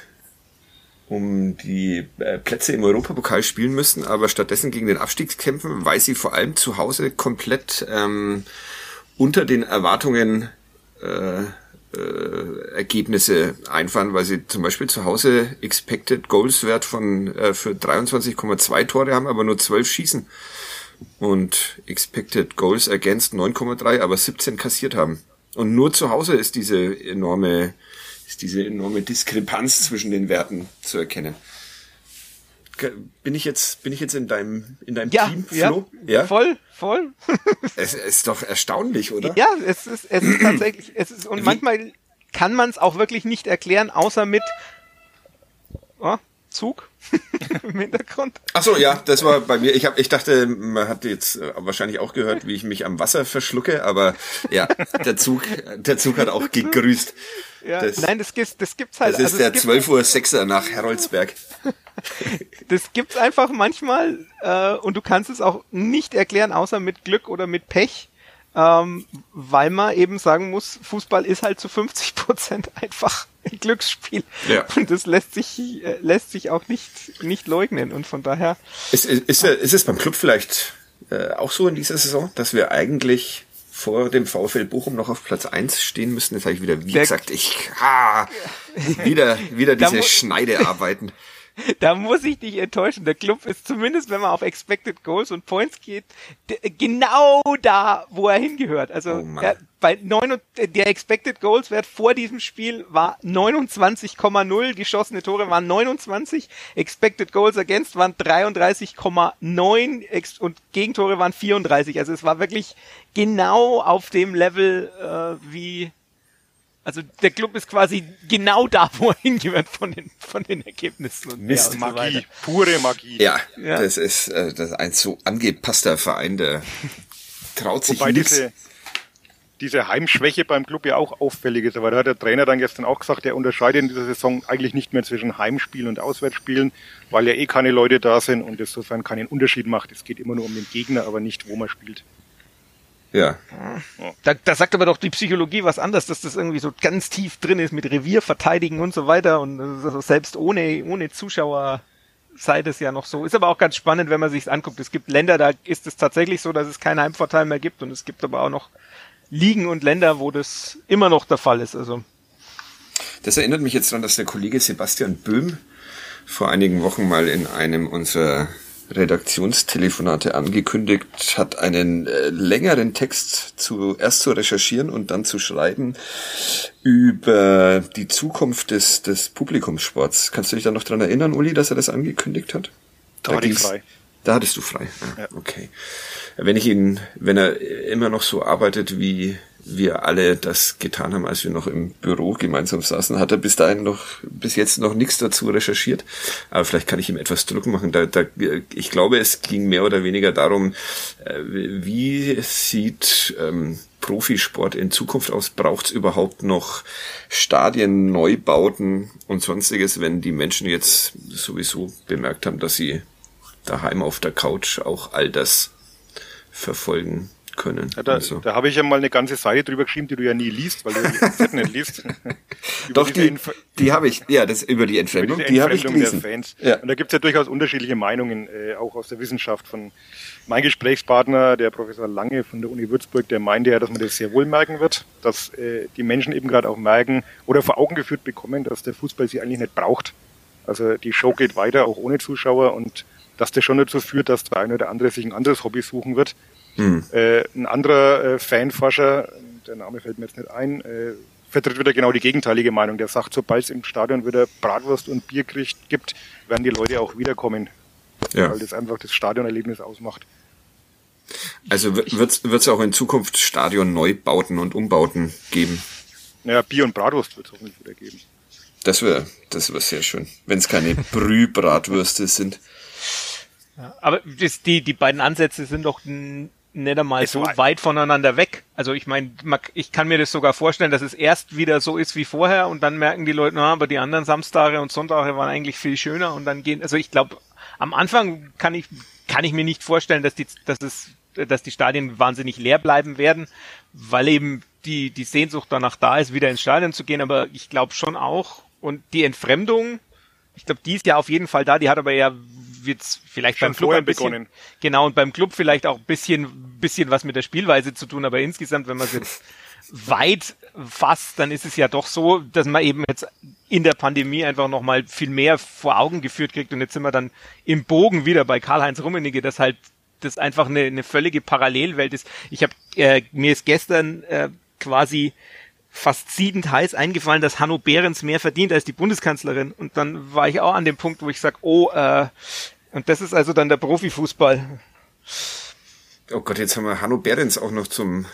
um die äh, Plätze im Europapokal spielen müssen, aber stattdessen gegen den Abstieg kämpfen, weil sie vor allem zu Hause komplett ähm, unter den Erwartungen äh, äh, Ergebnisse einfahren, weil sie zum Beispiel zu Hause Expected Goals Wert von äh, für 23,2 Tore haben, aber nur 12 schießen und Expected Goals Against 9,3, aber 17 kassiert haben. Und nur zu Hause ist diese enorme ist diese enorme Diskrepanz zwischen den Werten zu erkennen. Bin ich jetzt, bin ich jetzt in deinem, in deinem ja, Team, Flo? Ja, ja, voll, voll. es ist doch erstaunlich, oder? Ja, es ist, es ist tatsächlich, es ist, und Wie? manchmal kann man es auch wirklich nicht erklären, außer mit, oh, Zug im Hintergrund. Ach so, ja, das war bei mir. Ich hab, ich dachte, man hat jetzt äh, wahrscheinlich auch gehört, wie ich mich am Wasser verschlucke, aber ja, der Zug, der Zug hat auch gegrüßt. Ja, das, nein, das gibt's, das gibt's halt. Das ist also, der 12 Uhr 6er nach Heroldsberg. das gibt's einfach manchmal äh, und du kannst es auch nicht erklären, außer mit Glück oder mit Pech ähm, weil man eben sagen muss, Fußball ist halt zu 50 Prozent einfach ein Glücksspiel. Ja. Und das lässt sich, äh, lässt sich auch nicht, nicht leugnen. Und von daher. Ist, ist, ist, ist es beim Club vielleicht äh, auch so in dieser Saison, dass wir eigentlich vor dem VfL Bochum noch auf Platz eins stehen müssen? Jetzt habe ich wieder, wie Der, gesagt, ich ah, wieder, wieder diese Schneidearbeiten. da muss ich dich enttäuschen. Der Club ist zumindest, wenn man auf Expected Goals und Points geht, genau da, wo er hingehört. Also oh er, bei neun, der Expected Goals Wert vor diesem Spiel war 29,0, geschossene Tore waren 29, Expected Goals Against waren 33,9 und Gegentore waren 34. Also es war wirklich genau auf dem Level äh, wie also der Club ist quasi genau da, wo er hingehört von den, von den Ergebnissen. Und Mist, Magie, so pure Magie. Ja, ja, das ist äh, das ist ein so angepasster Verein, der traut sich Wobei. Diese, diese Heimschwäche beim Club ja auch auffällig ist. Aber da hat der Trainer dann gestern auch gesagt, er unterscheidet in dieser Saison eigentlich nicht mehr zwischen Heimspielen und Auswärtsspielen, weil ja eh keine Leute da sind und insofern keinen Unterschied macht. Es geht immer nur um den Gegner, aber nicht, wo man spielt. Ja. Da, da sagt aber doch die Psychologie was anderes, dass das irgendwie so ganz tief drin ist mit Revier verteidigen und so weiter und also selbst ohne, ohne Zuschauer sei das ja noch so. Ist aber auch ganz spannend, wenn man sich anguckt. Es gibt Länder, da ist es tatsächlich so, dass es keinen Heimvorteil mehr gibt und es gibt aber auch noch Ligen und Länder, wo das immer noch der Fall ist. Also. Das erinnert mich jetzt daran, dass der Kollege Sebastian Böhm vor einigen Wochen mal in einem unserer Redaktionstelefonate angekündigt hat, einen äh, längeren Text zuerst zu recherchieren und dann zu schreiben über die Zukunft des, des Publikumssports. Kannst du dich da noch dran erinnern, Uli, dass er das angekündigt hat? Da, da ich frei. Da hattest du frei. Ah, ja. Okay. Wenn ich ihn, wenn er immer noch so arbeitet wie wir alle das getan haben, als wir noch im Büro gemeinsam saßen, hat er bis dahin noch, bis jetzt noch nichts dazu recherchiert. Aber vielleicht kann ich ihm etwas Druck machen. Da, da, ich glaube, es ging mehr oder weniger darum, äh, wie sieht ähm, Profisport in Zukunft aus? Braucht es überhaupt noch Stadien, Neubauten und sonstiges, wenn die Menschen jetzt sowieso bemerkt haben, dass sie daheim auf der Couch auch all das verfolgen können. Ja, da also. da habe ich ja mal eine ganze Seite drüber geschrieben, die du ja nie liest, weil du die FZ nicht liest. Doch, die, die habe ich, ja, das über die Entfremdung, über die habe ich gelesen. Der Fans. Ja. Und da gibt es ja durchaus unterschiedliche Meinungen, äh, auch aus der Wissenschaft. Von mein Gesprächspartner, der Professor Lange von der Uni Würzburg, der meinte ja, dass man das sehr wohl merken wird, dass äh, die Menschen eben gerade auch merken oder vor Augen geführt bekommen, dass der Fußball sie eigentlich nicht braucht Also die Show geht weiter, auch ohne Zuschauer und dass das schon dazu führt, dass der eine oder andere sich ein anderes Hobby suchen wird. Hm. Äh, ein anderer äh, Fanforscher, der Name fällt mir jetzt nicht ein, äh, vertritt wieder genau die gegenteilige Meinung. Der sagt, sobald es im Stadion wieder Bratwurst und Bier kriegt, gibt, werden die Leute auch wiederkommen. Ja. Weil das einfach das Stadionerlebnis ausmacht. Also wird es auch in Zukunft Stadion-Neubauten und Umbauten geben? Naja, Bier und Bratwurst wird es hoffentlich wieder geben. Das wäre das wär sehr schön, wenn es keine Brühbratwürste sind. Ja, aber das, die, die beiden Ansätze sind doch nicht einmal so weit voneinander weg. Also ich meine, ich kann mir das sogar vorstellen, dass es erst wieder so ist wie vorher und dann merken die Leute, na, aber die anderen Samstage und Sonntage waren eigentlich viel schöner und dann gehen, also ich glaube, am Anfang kann ich, kann ich mir nicht vorstellen, dass die, dass es, dass die Stadien wahnsinnig leer bleiben werden, weil eben die, die Sehnsucht danach da ist, wieder ins Stadion zu gehen, aber ich glaube schon auch und die Entfremdung, ich glaube, die ist ja auf jeden Fall da, die hat aber ja wird's vielleicht Schon beim Club ein bisschen, begonnen. genau, und beim Club vielleicht auch ein bisschen, bisschen was mit der Spielweise zu tun, aber insgesamt, wenn man es jetzt weit fasst, dann ist es ja doch so, dass man eben jetzt in der Pandemie einfach nochmal viel mehr vor Augen geführt kriegt und jetzt sind wir dann im Bogen wieder bei Karl-Heinz Rummenigge, das halt das einfach eine, eine völlige Parallelwelt ist. Ich habe äh, mir ist gestern äh, quasi fast siedend heiß eingefallen, dass Hanno Behrens mehr verdient als die Bundeskanzlerin. Und dann war ich auch an dem Punkt, wo ich sage, oh, äh, und das ist also dann der Profifußball. Oh Gott, jetzt haben wir Hanno Behrens auch noch zum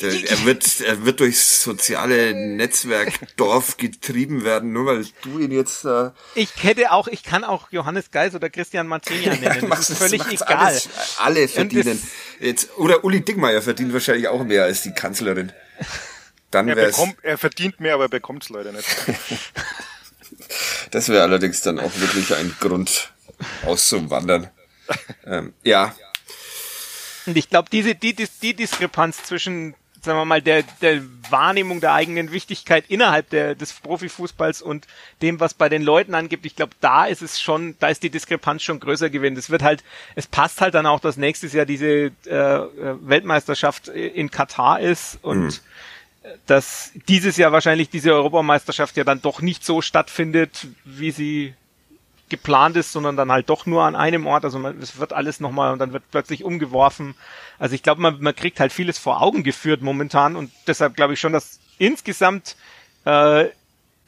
der, er wird, er wird durchs soziale Netzwerk Dorf getrieben werden, nur weil du ihn jetzt. Äh ich hätte auch, ich kann auch Johannes Geis oder Christian Martinian nennen. das ist völlig egal. Alles, alle verdienen. Jetzt, oder Uli Dickmeyer verdient wahrscheinlich auch mehr als die Kanzlerin. Dann er, bekommt, er verdient mehr, aber er bekommt es leider nicht. das wäre allerdings dann auch wirklich ein Grund auszuwandern. ähm, ja. Und ich glaube, diese die, die, die Diskrepanz zwischen sagen wir mal, der, der Wahrnehmung der eigenen Wichtigkeit innerhalb der, des Profifußballs und dem, was bei den Leuten angibt, ich glaube, da ist es schon, da ist die Diskrepanz schon größer gewesen. Es wird halt, es passt halt dann auch, dass nächstes Jahr diese äh, Weltmeisterschaft in Katar ist und mhm dass dieses Jahr wahrscheinlich diese Europameisterschaft ja dann doch nicht so stattfindet, wie sie geplant ist, sondern dann halt doch nur an einem Ort. Also man, es wird alles nochmal und dann wird plötzlich umgeworfen. Also ich glaube, man, man kriegt halt vieles vor Augen geführt momentan und deshalb glaube ich schon, dass insgesamt äh,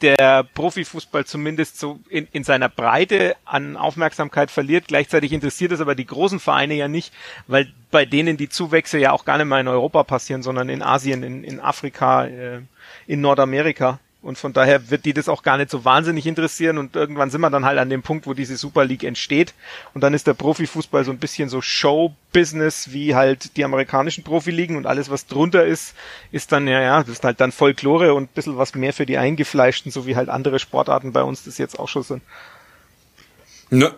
der Profifußball zumindest so in, in seiner Breite an Aufmerksamkeit verliert. Gleichzeitig interessiert es aber die großen Vereine ja nicht, weil bei denen die Zuwächse ja auch gar nicht mehr in Europa passieren, sondern in Asien, in, in Afrika, äh, in Nordamerika. Und von daher wird die das auch gar nicht so wahnsinnig interessieren. Und irgendwann sind wir dann halt an dem Punkt, wo diese Super League entsteht. Und dann ist der Profifußball so ein bisschen so Show-Business wie halt die amerikanischen Profiligen. Und alles, was drunter ist, ist dann, ja, ja, das ist halt dann Folklore und ein bisschen was mehr für die Eingefleischten, so wie halt andere Sportarten bei uns das jetzt auch schon sind. Ja,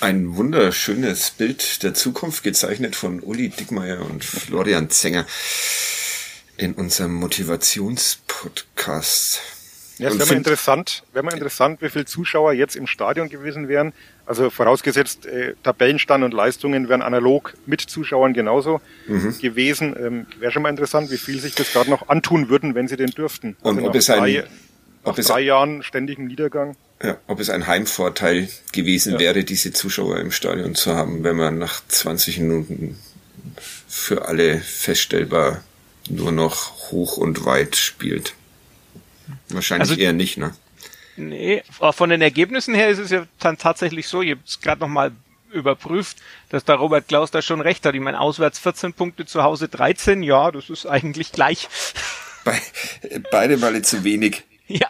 ein wunderschönes Bild der Zukunft gezeichnet von Uli Dickmeyer und Florian Zenger in unserem Motivationspodcast. Ja, es wäre mal interessant, wäre mal interessant, wie viele Zuschauer jetzt im Stadion gewesen wären. Also vorausgesetzt, äh, Tabellenstand und Leistungen wären analog mit Zuschauern genauso mhm. gewesen. Ähm, wäre schon mal interessant, wie viel sich das gerade noch antun würden, wenn sie denn dürften. Und also ob es ein, drei, ob es drei Jahren ständigen Niedergang. Ja, ob es ein Heimvorteil gewesen ja. wäre, diese Zuschauer im Stadion zu haben, wenn man nach 20 Minuten für alle feststellbar nur noch hoch und weit spielt. Wahrscheinlich also, eher nicht, ne? Nee, von den Ergebnissen her ist es ja dann tatsächlich so, ich habe es gerade nochmal überprüft, dass da Robert Klaus da schon recht hat. Ich meine, auswärts 14 Punkte, zu Hause 13, ja, das ist eigentlich gleich. Bei, beide Male zu wenig. Ja.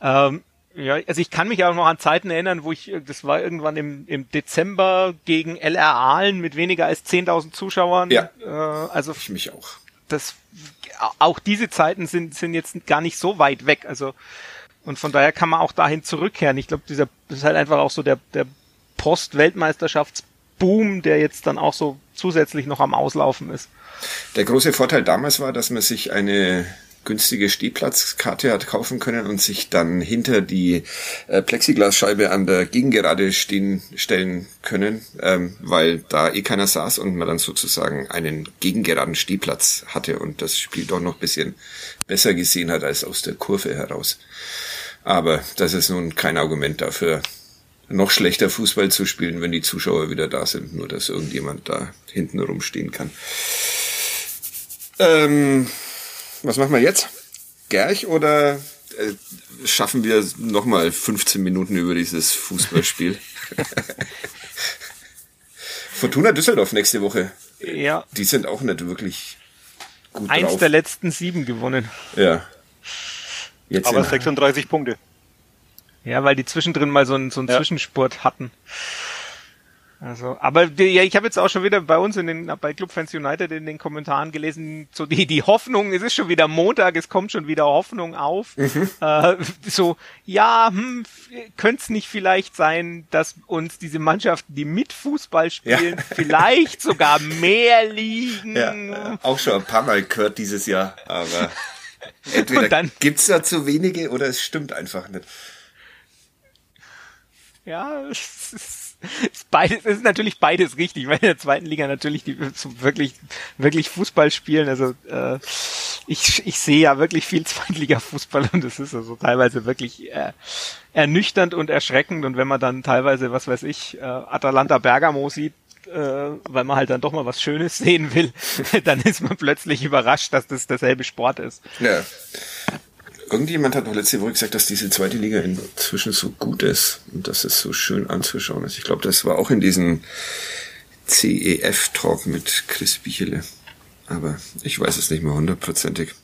Ähm, ja, also ich kann mich auch noch an Zeiten erinnern, wo ich, das war irgendwann im, im Dezember gegen LR Aalen mit weniger als 10.000 Zuschauern. Ja. Äh, also ich mich auch das, auch diese Zeiten sind, sind jetzt gar nicht so weit weg. Also, und von daher kann man auch dahin zurückkehren. Ich glaube, dieser, das ist halt einfach auch so der, der Post-Weltmeisterschaftsboom, der jetzt dann auch so zusätzlich noch am Auslaufen ist. Der große Vorteil damals war, dass man sich eine günstige Stehplatzkarte hat kaufen können und sich dann hinter die äh, Plexiglasscheibe an der Gegengerade stehen stellen können, ähm, weil da eh keiner saß und man dann sozusagen einen gegengeraden Stehplatz hatte und das Spiel doch noch bisschen besser gesehen hat als aus der Kurve heraus. Aber das ist nun kein Argument dafür, noch schlechter Fußball zu spielen, wenn die Zuschauer wieder da sind, nur dass irgendjemand da hinten rumstehen kann. Ähm, was machen wir jetzt? Gerch oder äh, schaffen wir nochmal 15 Minuten über dieses Fußballspiel? Fortuna Düsseldorf nächste Woche. Ja. Die sind auch nicht wirklich gut Eins drauf. der letzten sieben gewonnen. Ja. Jetzt Aber in- 36 Punkte. Ja, weil die zwischendrin mal so einen, so einen Ja. Zwischenspurt hatten. Also, aber ja, ich habe jetzt auch schon wieder bei uns in den bei Clubfans United in den Kommentaren gelesen, so die die Hoffnung, es ist schon wieder Montag, es kommt schon wieder Hoffnung auf. Äh, so, ja, hm, könnte es nicht vielleicht sein, dass uns diese Mannschaften, die mit Fußball spielen, Ja. vielleicht sogar mehr liegen. Ja, äh, auch schon ein paar Mal gehört dieses Jahr, aber entweder Und dann- gibt's da zu wenige oder es stimmt einfach nicht. Ja, es ist, ist beides, es ist natürlich beides richtig, weil in der zweiten Liga natürlich die wirklich, wirklich Fußball spielen. Also äh, ich, ich sehe ja wirklich viel Zweitliga-Fußball und es ist also teilweise wirklich äh, ernüchternd und erschreckend. Und wenn man dann teilweise, was weiß ich, äh, Atalanta Bergamo sieht, äh, weil man halt dann doch mal was Schönes sehen will, dann ist man plötzlich überrascht, dass das derselbe Sport ist. Ja. Irgendjemand hat noch letzte Woche gesagt, dass diese zweite Liga inzwischen so gut ist und dass es so schön anzuschauen ist. Ich glaube, das war auch in diesem CEF-Talk mit Chris Bichele. Aber ich weiß es nicht mehr hundertprozentig.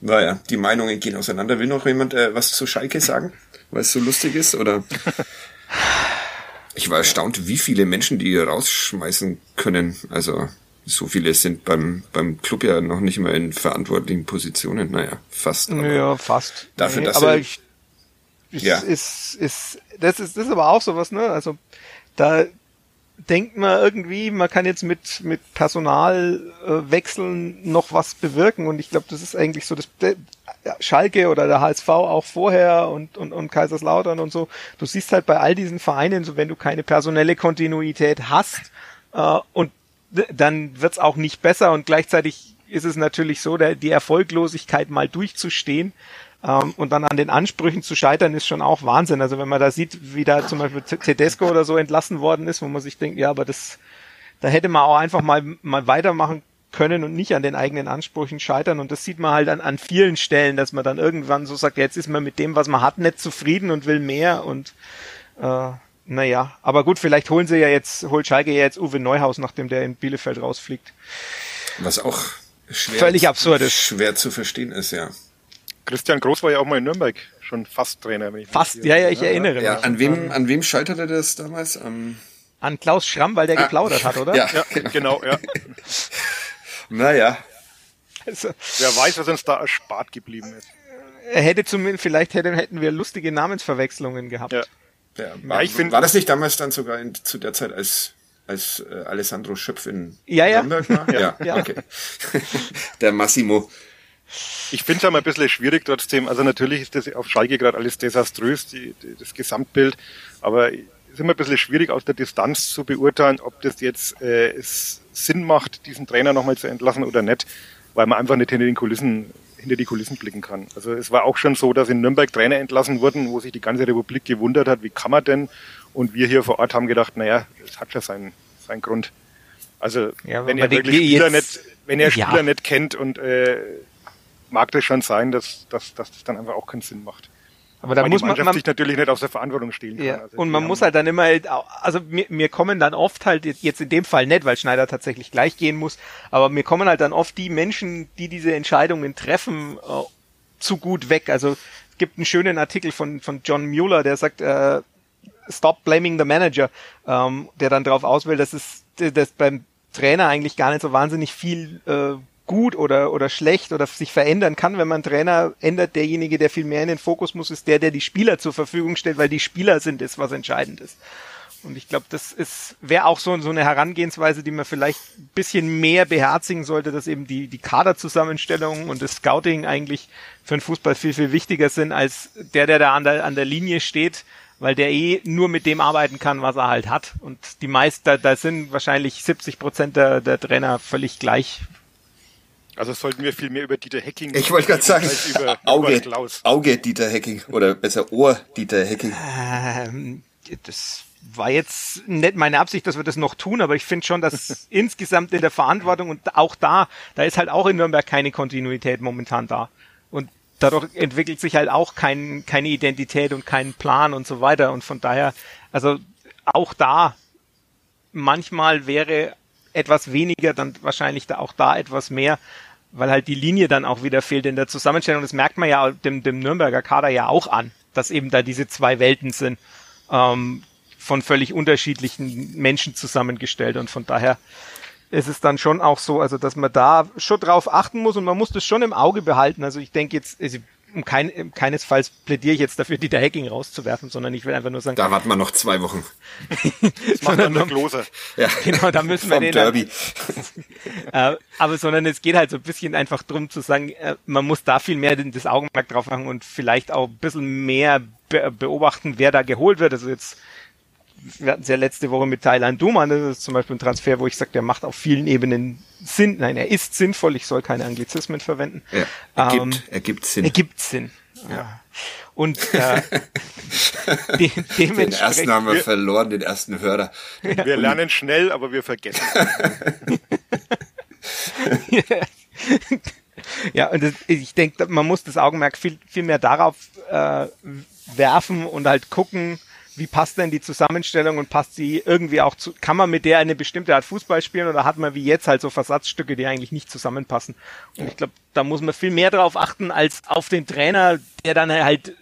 Naja, die Meinungen gehen auseinander. Will noch jemand äh, was zu Schalke sagen? Weil es so lustig ist? Oder? Ich war erstaunt, wie viele Menschen die rausschmeißen können. Also so viele sind beim, beim Club ja noch nicht mal in verantwortlichen Positionen. Naja, fast. Ja, fast. Dafür, dass aber er- ich, ich Ja. ist, ist, das ist, das ist aber auch sowas, ne? Also, da denkt man irgendwie, man kann jetzt mit, mit Personalwechseln äh, noch was bewirken und ich glaube, das ist eigentlich so das, Schalke oder der HSV auch vorher und, und, und Kaiserslautern und so. Du siehst halt bei all diesen Vereinen, so wenn du keine personelle Kontinuität hast, äh, und dann wird's auch nicht besser und gleichzeitig ist es natürlich so, der, die Erfolglosigkeit mal durchzustehen ähm, und dann an den Ansprüchen zu scheitern, ist schon auch Wahnsinn. Also wenn man da sieht, wie da zum Beispiel Te- Tedesco oder so entlassen worden ist, wo man sich denkt, ja, aber das, da hätte man auch einfach mal, mal weitermachen können und nicht an den eigenen Ansprüchen scheitern. Und das sieht man halt an, an vielen Stellen, dass man dann irgendwann so sagt, jetzt ist man mit dem, was man hat, nicht zufrieden und will mehr und äh, naja, aber gut, vielleicht holen sie ja jetzt, holt Schalke ja jetzt Uwe Neuhaus, nachdem der in Bielefeld rausfliegt. Was auch schwer, Völlig absurd ist. schwer zu verstehen ist, ja. Christian Groß war ja auch mal in Nürnberg schon fast Trainer. Wenn ich mich Fast, ja, ja, ich erinnere ja mich. an wem, an wem scheiterte das damals? Am, An Klaus Schramm, weil der geplaudert hat, oder? ja. Ja, genau, ja. Naja. Also, Wer weiß, was uns da erspart geblieben ist. er hätte zumindest, vielleicht hätte, hätten wir lustige Namensverwechslungen gehabt. Ja. Ja, war, ich find- war das nicht damals dann sogar in, zu der Zeit, als, als äh, Alessandro Schöpf in Ja, ja. Nürnberg war? ja, Ja. okay. der Massimo. Ich finde es aber ein bisschen schwierig trotzdem. Also natürlich ist das auf Schalke gerade alles desaströs, die, die, das Gesamtbild. Aber es ist immer ein bisschen schwierig aus der Distanz zu beurteilen, ob das jetzt äh, es Sinn macht, diesen Trainer nochmal zu entlassen oder nicht, weil man einfach nicht hinter den Kulissen hinter die Kulissen blicken kann. Also es war auch schon so, dass in Nürnberg Trainer entlassen wurden, wo sich die ganze Republik gewundert hat, wie kann man denn? Und wir hier vor Ort haben gedacht, naja, das hat schon seinen, seinen Grund. Also Ja, wenn er die- wirklich Spieler jetzt- nicht, wenn Ja. Spieler nicht kennt und äh, mag das schon sein, dass, dass, dass das dann einfach auch keinen Sinn macht. Aber da muss man, man sich natürlich nicht aus der Verantwortung stehlen kann. ja, Also und man muss halt dann immer, also mir, mir kommen dann oft halt, jetzt in dem Fall nicht, weil Schneider tatsächlich gleich gehen muss, aber mir kommen halt dann oft die Menschen, die diese Entscheidungen treffen, äh, zu gut weg. Also es gibt einen schönen Artikel von, von John Mueller, der sagt, äh, Stop blaming the manager, ähm, der dann darauf auswählt, dass es dass beim Trainer eigentlich gar nicht so wahnsinnig viel äh, gut oder oder schlecht oder sich verändern kann, wenn man Trainer ändert. Derjenige, der viel mehr in den Fokus muss, ist der, der die Spieler zur Verfügung stellt, weil die Spieler sind es, was entscheidend ist. Und ich glaube, das ist wäre auch so, so eine Herangehensweise, die man vielleicht ein bisschen mehr beherzigen sollte, dass eben die, die Kaderzusammenstellung und das Scouting eigentlich für den Fußball viel, viel wichtiger sind als der, der da an der, an der Linie steht, weil der eh nur mit dem arbeiten kann, was er halt hat. Und die meisten, da, da sind wahrscheinlich 70 Prozent der, der Trainer völlig gleich. Also sollten wir viel mehr über Dieter Hecking Ich wollte gerade sagen, über, Auge, über Klaus. Auge Dieter Hecking oder besser Ohr Dieter Hecking. Ähm, das war jetzt nicht meine Absicht, dass wir das noch tun, aber ich finde schon, dass insgesamt in der Verantwortung und auch da, da ist halt auch in Nürnberg keine Kontinuität momentan da. Und dadurch entwickelt sich halt auch kein, keine Identität und kein Plan und so weiter. Und von daher, also auch da, manchmal wäre etwas weniger, dann wahrscheinlich da auch da etwas mehr, weil halt die Linie dann auch wieder fehlt in der Zusammenstellung. Das merkt man ja dem, dem Nürnberger Kader ja auch an, dass eben da diese zwei Welten sind, ähm, von völlig unterschiedlichen Menschen zusammengestellt und von daher ist es dann schon auch so, also dass man da schon drauf achten muss und man muss das schon im Auge behalten. Also ich denke jetzt, also kein, keinesfalls plädiere ich jetzt dafür, Dieter Hacking rauszuwerfen, sondern ich will einfach nur sagen. Da warten wir noch zwei Wochen. das macht dann noch Klose. Ja. Genau, da müssen wir den. Derby. äh, aber sondern es geht halt so ein bisschen einfach drum zu sagen, äh, man muss da viel mehr das Augenmerk drauf machen und vielleicht auch ein bisschen mehr be beobachten, wer da geholt wird. Also jetzt wir hatten es ja letzte Woche mit Thailand Duman, das ist zum Beispiel ein Transfer, wo ich sage, der macht auf vielen Ebenen Sinn. Nein, er ist sinnvoll, ich soll keine Anglizismen verwenden. Ja, ergibt, Ähm, ergibt Sinn. Ergibt Sinn. Ja. Und äh, de den ersten haben wir verloren, den ersten Hörer. Wir lernen schnell, aber wir vergessen. ja, und das, ich denke, man muss das Augenmerk viel, viel mehr darauf äh, werfen und halt gucken, wie passt denn die Zusammenstellung und passt sie irgendwie auch zu, kann man mit der eine bestimmte Art Fußball spielen oder hat man wie jetzt halt so Versatzstücke, die eigentlich nicht zusammenpassen? Und ich glaube, da muss man viel mehr darauf achten, als auf den Trainer, der dann halt,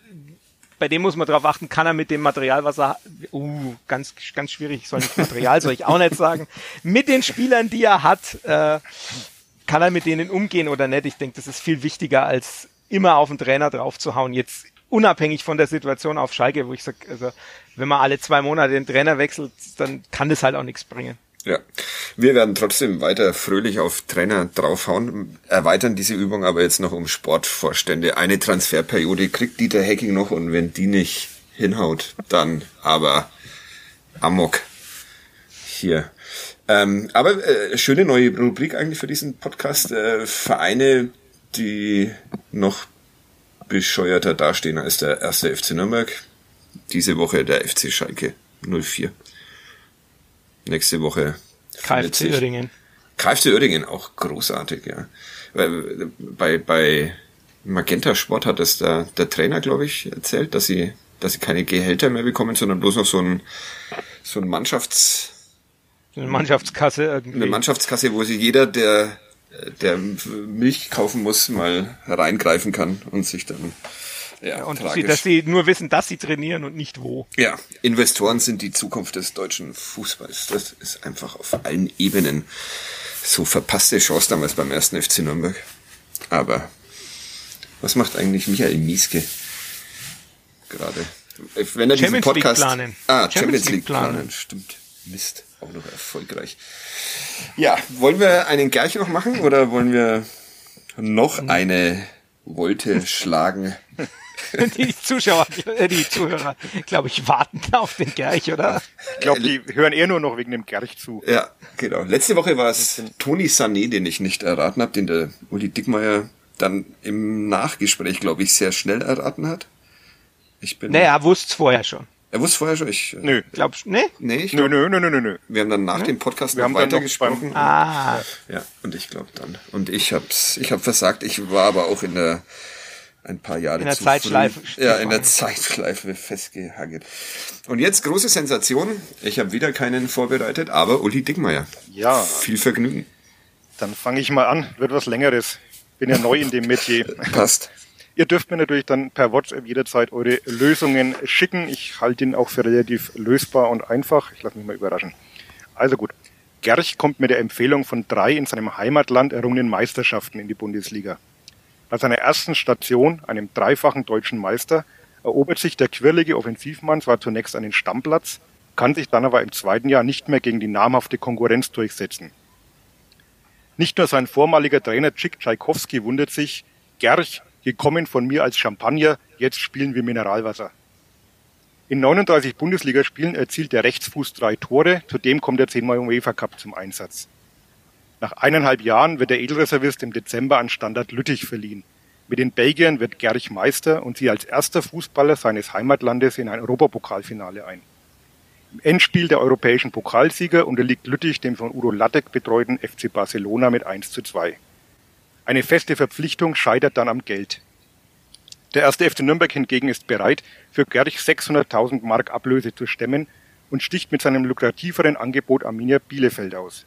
bei dem muss man darauf achten, kann er mit dem Material, was er, uh, ganz, ganz schwierig, ich soll nicht Material, soll ich auch nicht sagen, mit den Spielern, die er hat, äh, kann er mit denen umgehen oder nicht? Ich denke, das ist viel wichtiger, als immer auf den Trainer draufzuhauen. Jetzt unabhängig von der Situation auf Schalke, wo ich sage, also wenn man alle zwei Monate den Trainer wechselt, dann kann das halt auch nichts bringen. Ja, wir werden trotzdem weiter fröhlich auf Trainer draufhauen, erweitern diese Übung aber jetzt noch um Sportvorstände. Eine Transferperiode kriegt Dieter Hecking noch und wenn die nicht hinhaut, dann aber Amok hier. Ähm, aber äh, schöne neue Rubrik eigentlich für diesen Podcast. Äh, Vereine, die noch bescheuerter dastehen als der erste FC Nürnberg. Diese Woche der FC Schalke 04. Nächste Woche KFC Uerdingen. KFC Uerdingen auch großartig, ja. Bei, bei Magenta Sport hat es der, der Trainer, glaube ich, erzählt, dass sie, dass sie keine Gehälter mehr bekommen, sondern bloß noch so ein, so ein Mannschafts, Eine Mannschaftskasse irgendwie. eine Mannschaftskasse, wo sie jeder, der, der Milch kaufen muss, mal reingreifen kann und sich dann, ja, und dass tragisch. sie, dass sie nur wissen, dass sie trainieren und nicht wo. Ja, Investoren sind die Zukunft des deutschen Fußballs. Das ist einfach auf allen Ebenen so verpasste Chance damals beim ersten FC Nürnberg. Aber was macht eigentlich Michael Mieske gerade? Wenn er diesen Champions League Podcast planen. Ah, Champions, League planen. planen. Stimmt. Mist, auch noch erfolgreich. Ja, wollen wir einen Gerch noch machen oder wollen wir noch eine Wolte schlagen? Die Zuschauer, die Zuhörer, glaube ich, warten auf den Gerch, oder? Ich glaube, die hören eher nur noch wegen dem Gerch zu. Ja, genau. Letzte Woche war es Toni Sané, den ich nicht erraten habe, den der Uli Dickmeier dann im Nachgespräch, glaube ich, sehr schnell erraten hat. Ich bin. Naja, wusste vorher schon. Er wusste vorher schon. Ich, Nö. Glaubst ne? Nee, ich Nö, glaub, nö, nö, nö, nö, nö. wir haben dann nach dem Podcast Wir noch weitergesprochen. Ah, Ja, und ich glaube dann. Und ich hab's, ich hab versagt. Ich war aber auch in der ein paar Jahre In der zu Zeitschleife Früh, ja, in der. Zeitschleife festgehagelt. Und jetzt große Sensation. Ich habe wieder keinen vorbereitet, aber Uli Dickmeier. Ja, Viel Vergnügen. dann fange ich mal an. Wird was Längeres. Bin ja neu in dem Metier. Passt. Ihr dürft mir natürlich dann per WhatsApp jederzeit eure Lösungen schicken. Ich halte ihn auch für relativ lösbar und einfach. Ich lasse mich mal überraschen. Also gut. Gerch kommt mit der Empfehlung von drei in seinem Heimatland errungenen Meisterschaften in die Bundesliga. Bei seiner ersten Station, einem dreifachen deutschen Meister, erobert sich der quirlige Offensivmann zwar zunächst einen Stammplatz, kann sich dann aber im zweiten Jahr nicht mehr gegen die namhafte Konkurrenz durchsetzen. Nicht nur sein vormaliger Trainer Chick Tschaikowski wundert sich, Gerch, gekommen von mir als Champagner, jetzt spielen wir Mineralwasser. In 39 Bundesligaspielen erzielt der Rechtsfuß drei Tore, zudem kommt er zehnmal im UEFA Cup zum Einsatz. Nach eineinhalb Jahren wird der Edelreservist im Dezember an Standard Lüttich verliehen. Mit den Belgiern wird Gerch Meister und zieht als erster Fußballer seines Heimatlandes in ein Europapokalfinale ein. Im Endspiel der europäischen Pokalsieger unterliegt Lüttich dem von Udo Lattek betreuten FC Barcelona mit 1 zu 2. Eine feste Verpflichtung scheitert dann am Geld. Der erste FC Nürnberg hingegen ist bereit, für Gerch 600.000 Mark Ablöse zu stemmen und sticht mit seinem lukrativeren Angebot Arminia Bielefeld aus.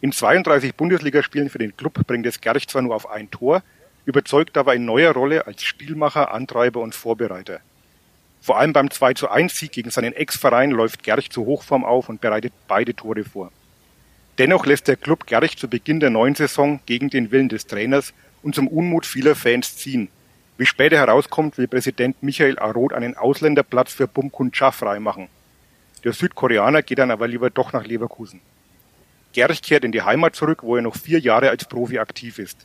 In 32 Bundesligaspielen für den Club bringt es Gerch zwar nur auf ein Tor, überzeugt aber in neuer Rolle als Spielmacher, Antreiber und Vorbereiter. Vor allem beim 2 zu 1 Sieg gegen seinen Ex-Verein läuft Gerch zu Hochform auf und bereitet beide Tore vor. Dennoch lässt der Club Gerch zu Beginn der neuen Saison gegen den Willen des Trainers und zum Unmut vieler Fans ziehen. Wie später herauskommt, will Präsident Michael Aroth einen Ausländerplatz für Bumkun Cha freimachen. Der Südkoreaner geht dann aber lieber doch nach Leverkusen. Gerch kehrt in die Heimat zurück, wo er noch vier Jahre als Profi aktiv ist.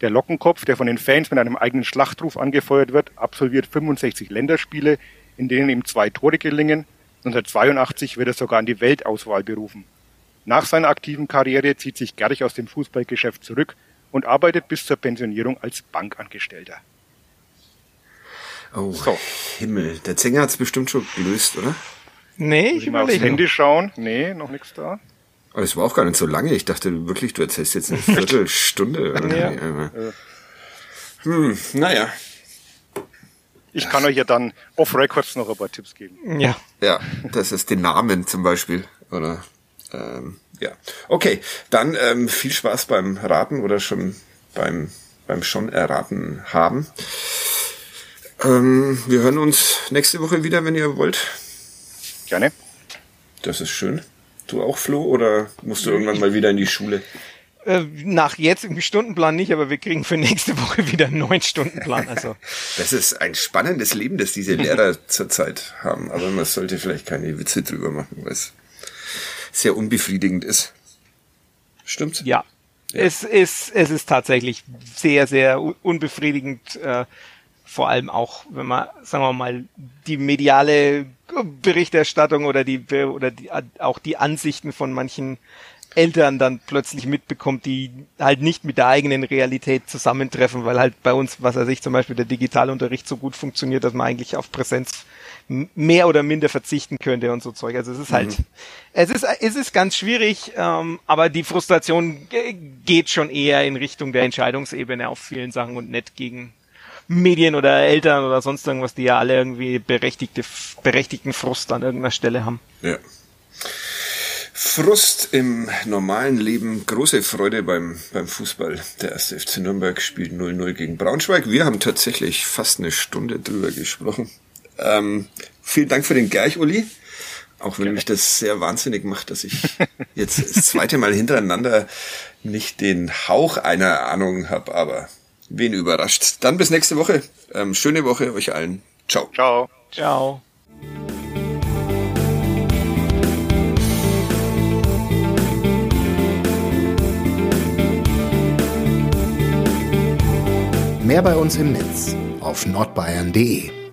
Der Lockenkopf, der von den Fans mit einem eigenen Schlachtruf angefeuert wird, absolviert 65 Länderspiele, in denen ihm zwei Tore gelingen. 1982 wird er sogar an die Weltauswahl berufen. Nach seiner aktiven Karriere zieht sich Gerch aus dem Fußballgeschäft zurück und arbeitet bis zur Pensionierung als Bankangestellter. Oh, so. Himmel. Der Zänger hat es bestimmt schon gelöst, oder? Nee, ich, ich mal aufs Handy schauen. Nee, noch nichts da. Aber es war auch gar nicht so lange. Ich dachte wirklich, du erzählst jetzt eine Viertelstunde. ja. Hm, naja. Ich kann euch ja dann off-Records noch ein paar Tipps geben. Ja. Ja, das ist den Namen zum Beispiel. Oder ähm, ja. Okay, dann ähm, viel Spaß beim Raten oder schon beim, beim schon erraten haben. Ähm, wir hören uns nächste Woche wieder, wenn ihr wollt. Gerne. Das ist schön. Du auch, Flo, oder musst du irgendwann mal wieder in die Schule? Äh, nach jetzt im Stundenplan nicht, aber wir kriegen für nächste Woche wieder einen neuen Stundenplan. Also. Das ist ein spannendes Leben, das diese Lehrer zurzeit haben. Aber man sollte vielleicht keine Witze drüber machen, weil es sehr unbefriedigend ist. Stimmt's? Ja. ja. Es ist, es ist tatsächlich sehr, sehr unbefriedigend. Äh, vor allem auch, wenn man, sagen wir mal, die mediale Berichterstattung oder die oder die, auch die Ansichten von manchen Eltern dann plötzlich mitbekommt, die halt nicht mit der eigenen Realität zusammentreffen, weil halt bei uns, was er sich zum Beispiel der Digitalunterricht so gut funktioniert, dass man eigentlich auf Präsenz mehr oder minder verzichten könnte und so Zeug. Also es ist halt, mhm. es ist, es ist ganz schwierig, ähm, aber die Frustration geht schon eher in Richtung der Entscheidungsebene auf vielen Sachen und nicht gegen Medien oder Eltern oder sonst irgendwas, die ja alle irgendwie berechtigte, berechtigten Frust an irgendeiner Stelle haben. Ja. Frust im normalen Leben, große Freude beim, beim Fußball. Der erste FC Nürnberg spielt 0-0 gegen Braunschweig. Wir haben tatsächlich fast eine Stunde drüber gesprochen. Ähm, vielen Dank für den Gerch, Uli. Auch wenn mich das sehr wahnsinnig macht, dass ich jetzt das zweite Mal hintereinander nicht den Hauch einer Ahnung habe, aber wen überrascht. Dann bis nächste Woche. Ähm, schöne Woche euch allen. Ciao. Ciao. Ciao. Mehr bei uns im Netz auf nordbayern.de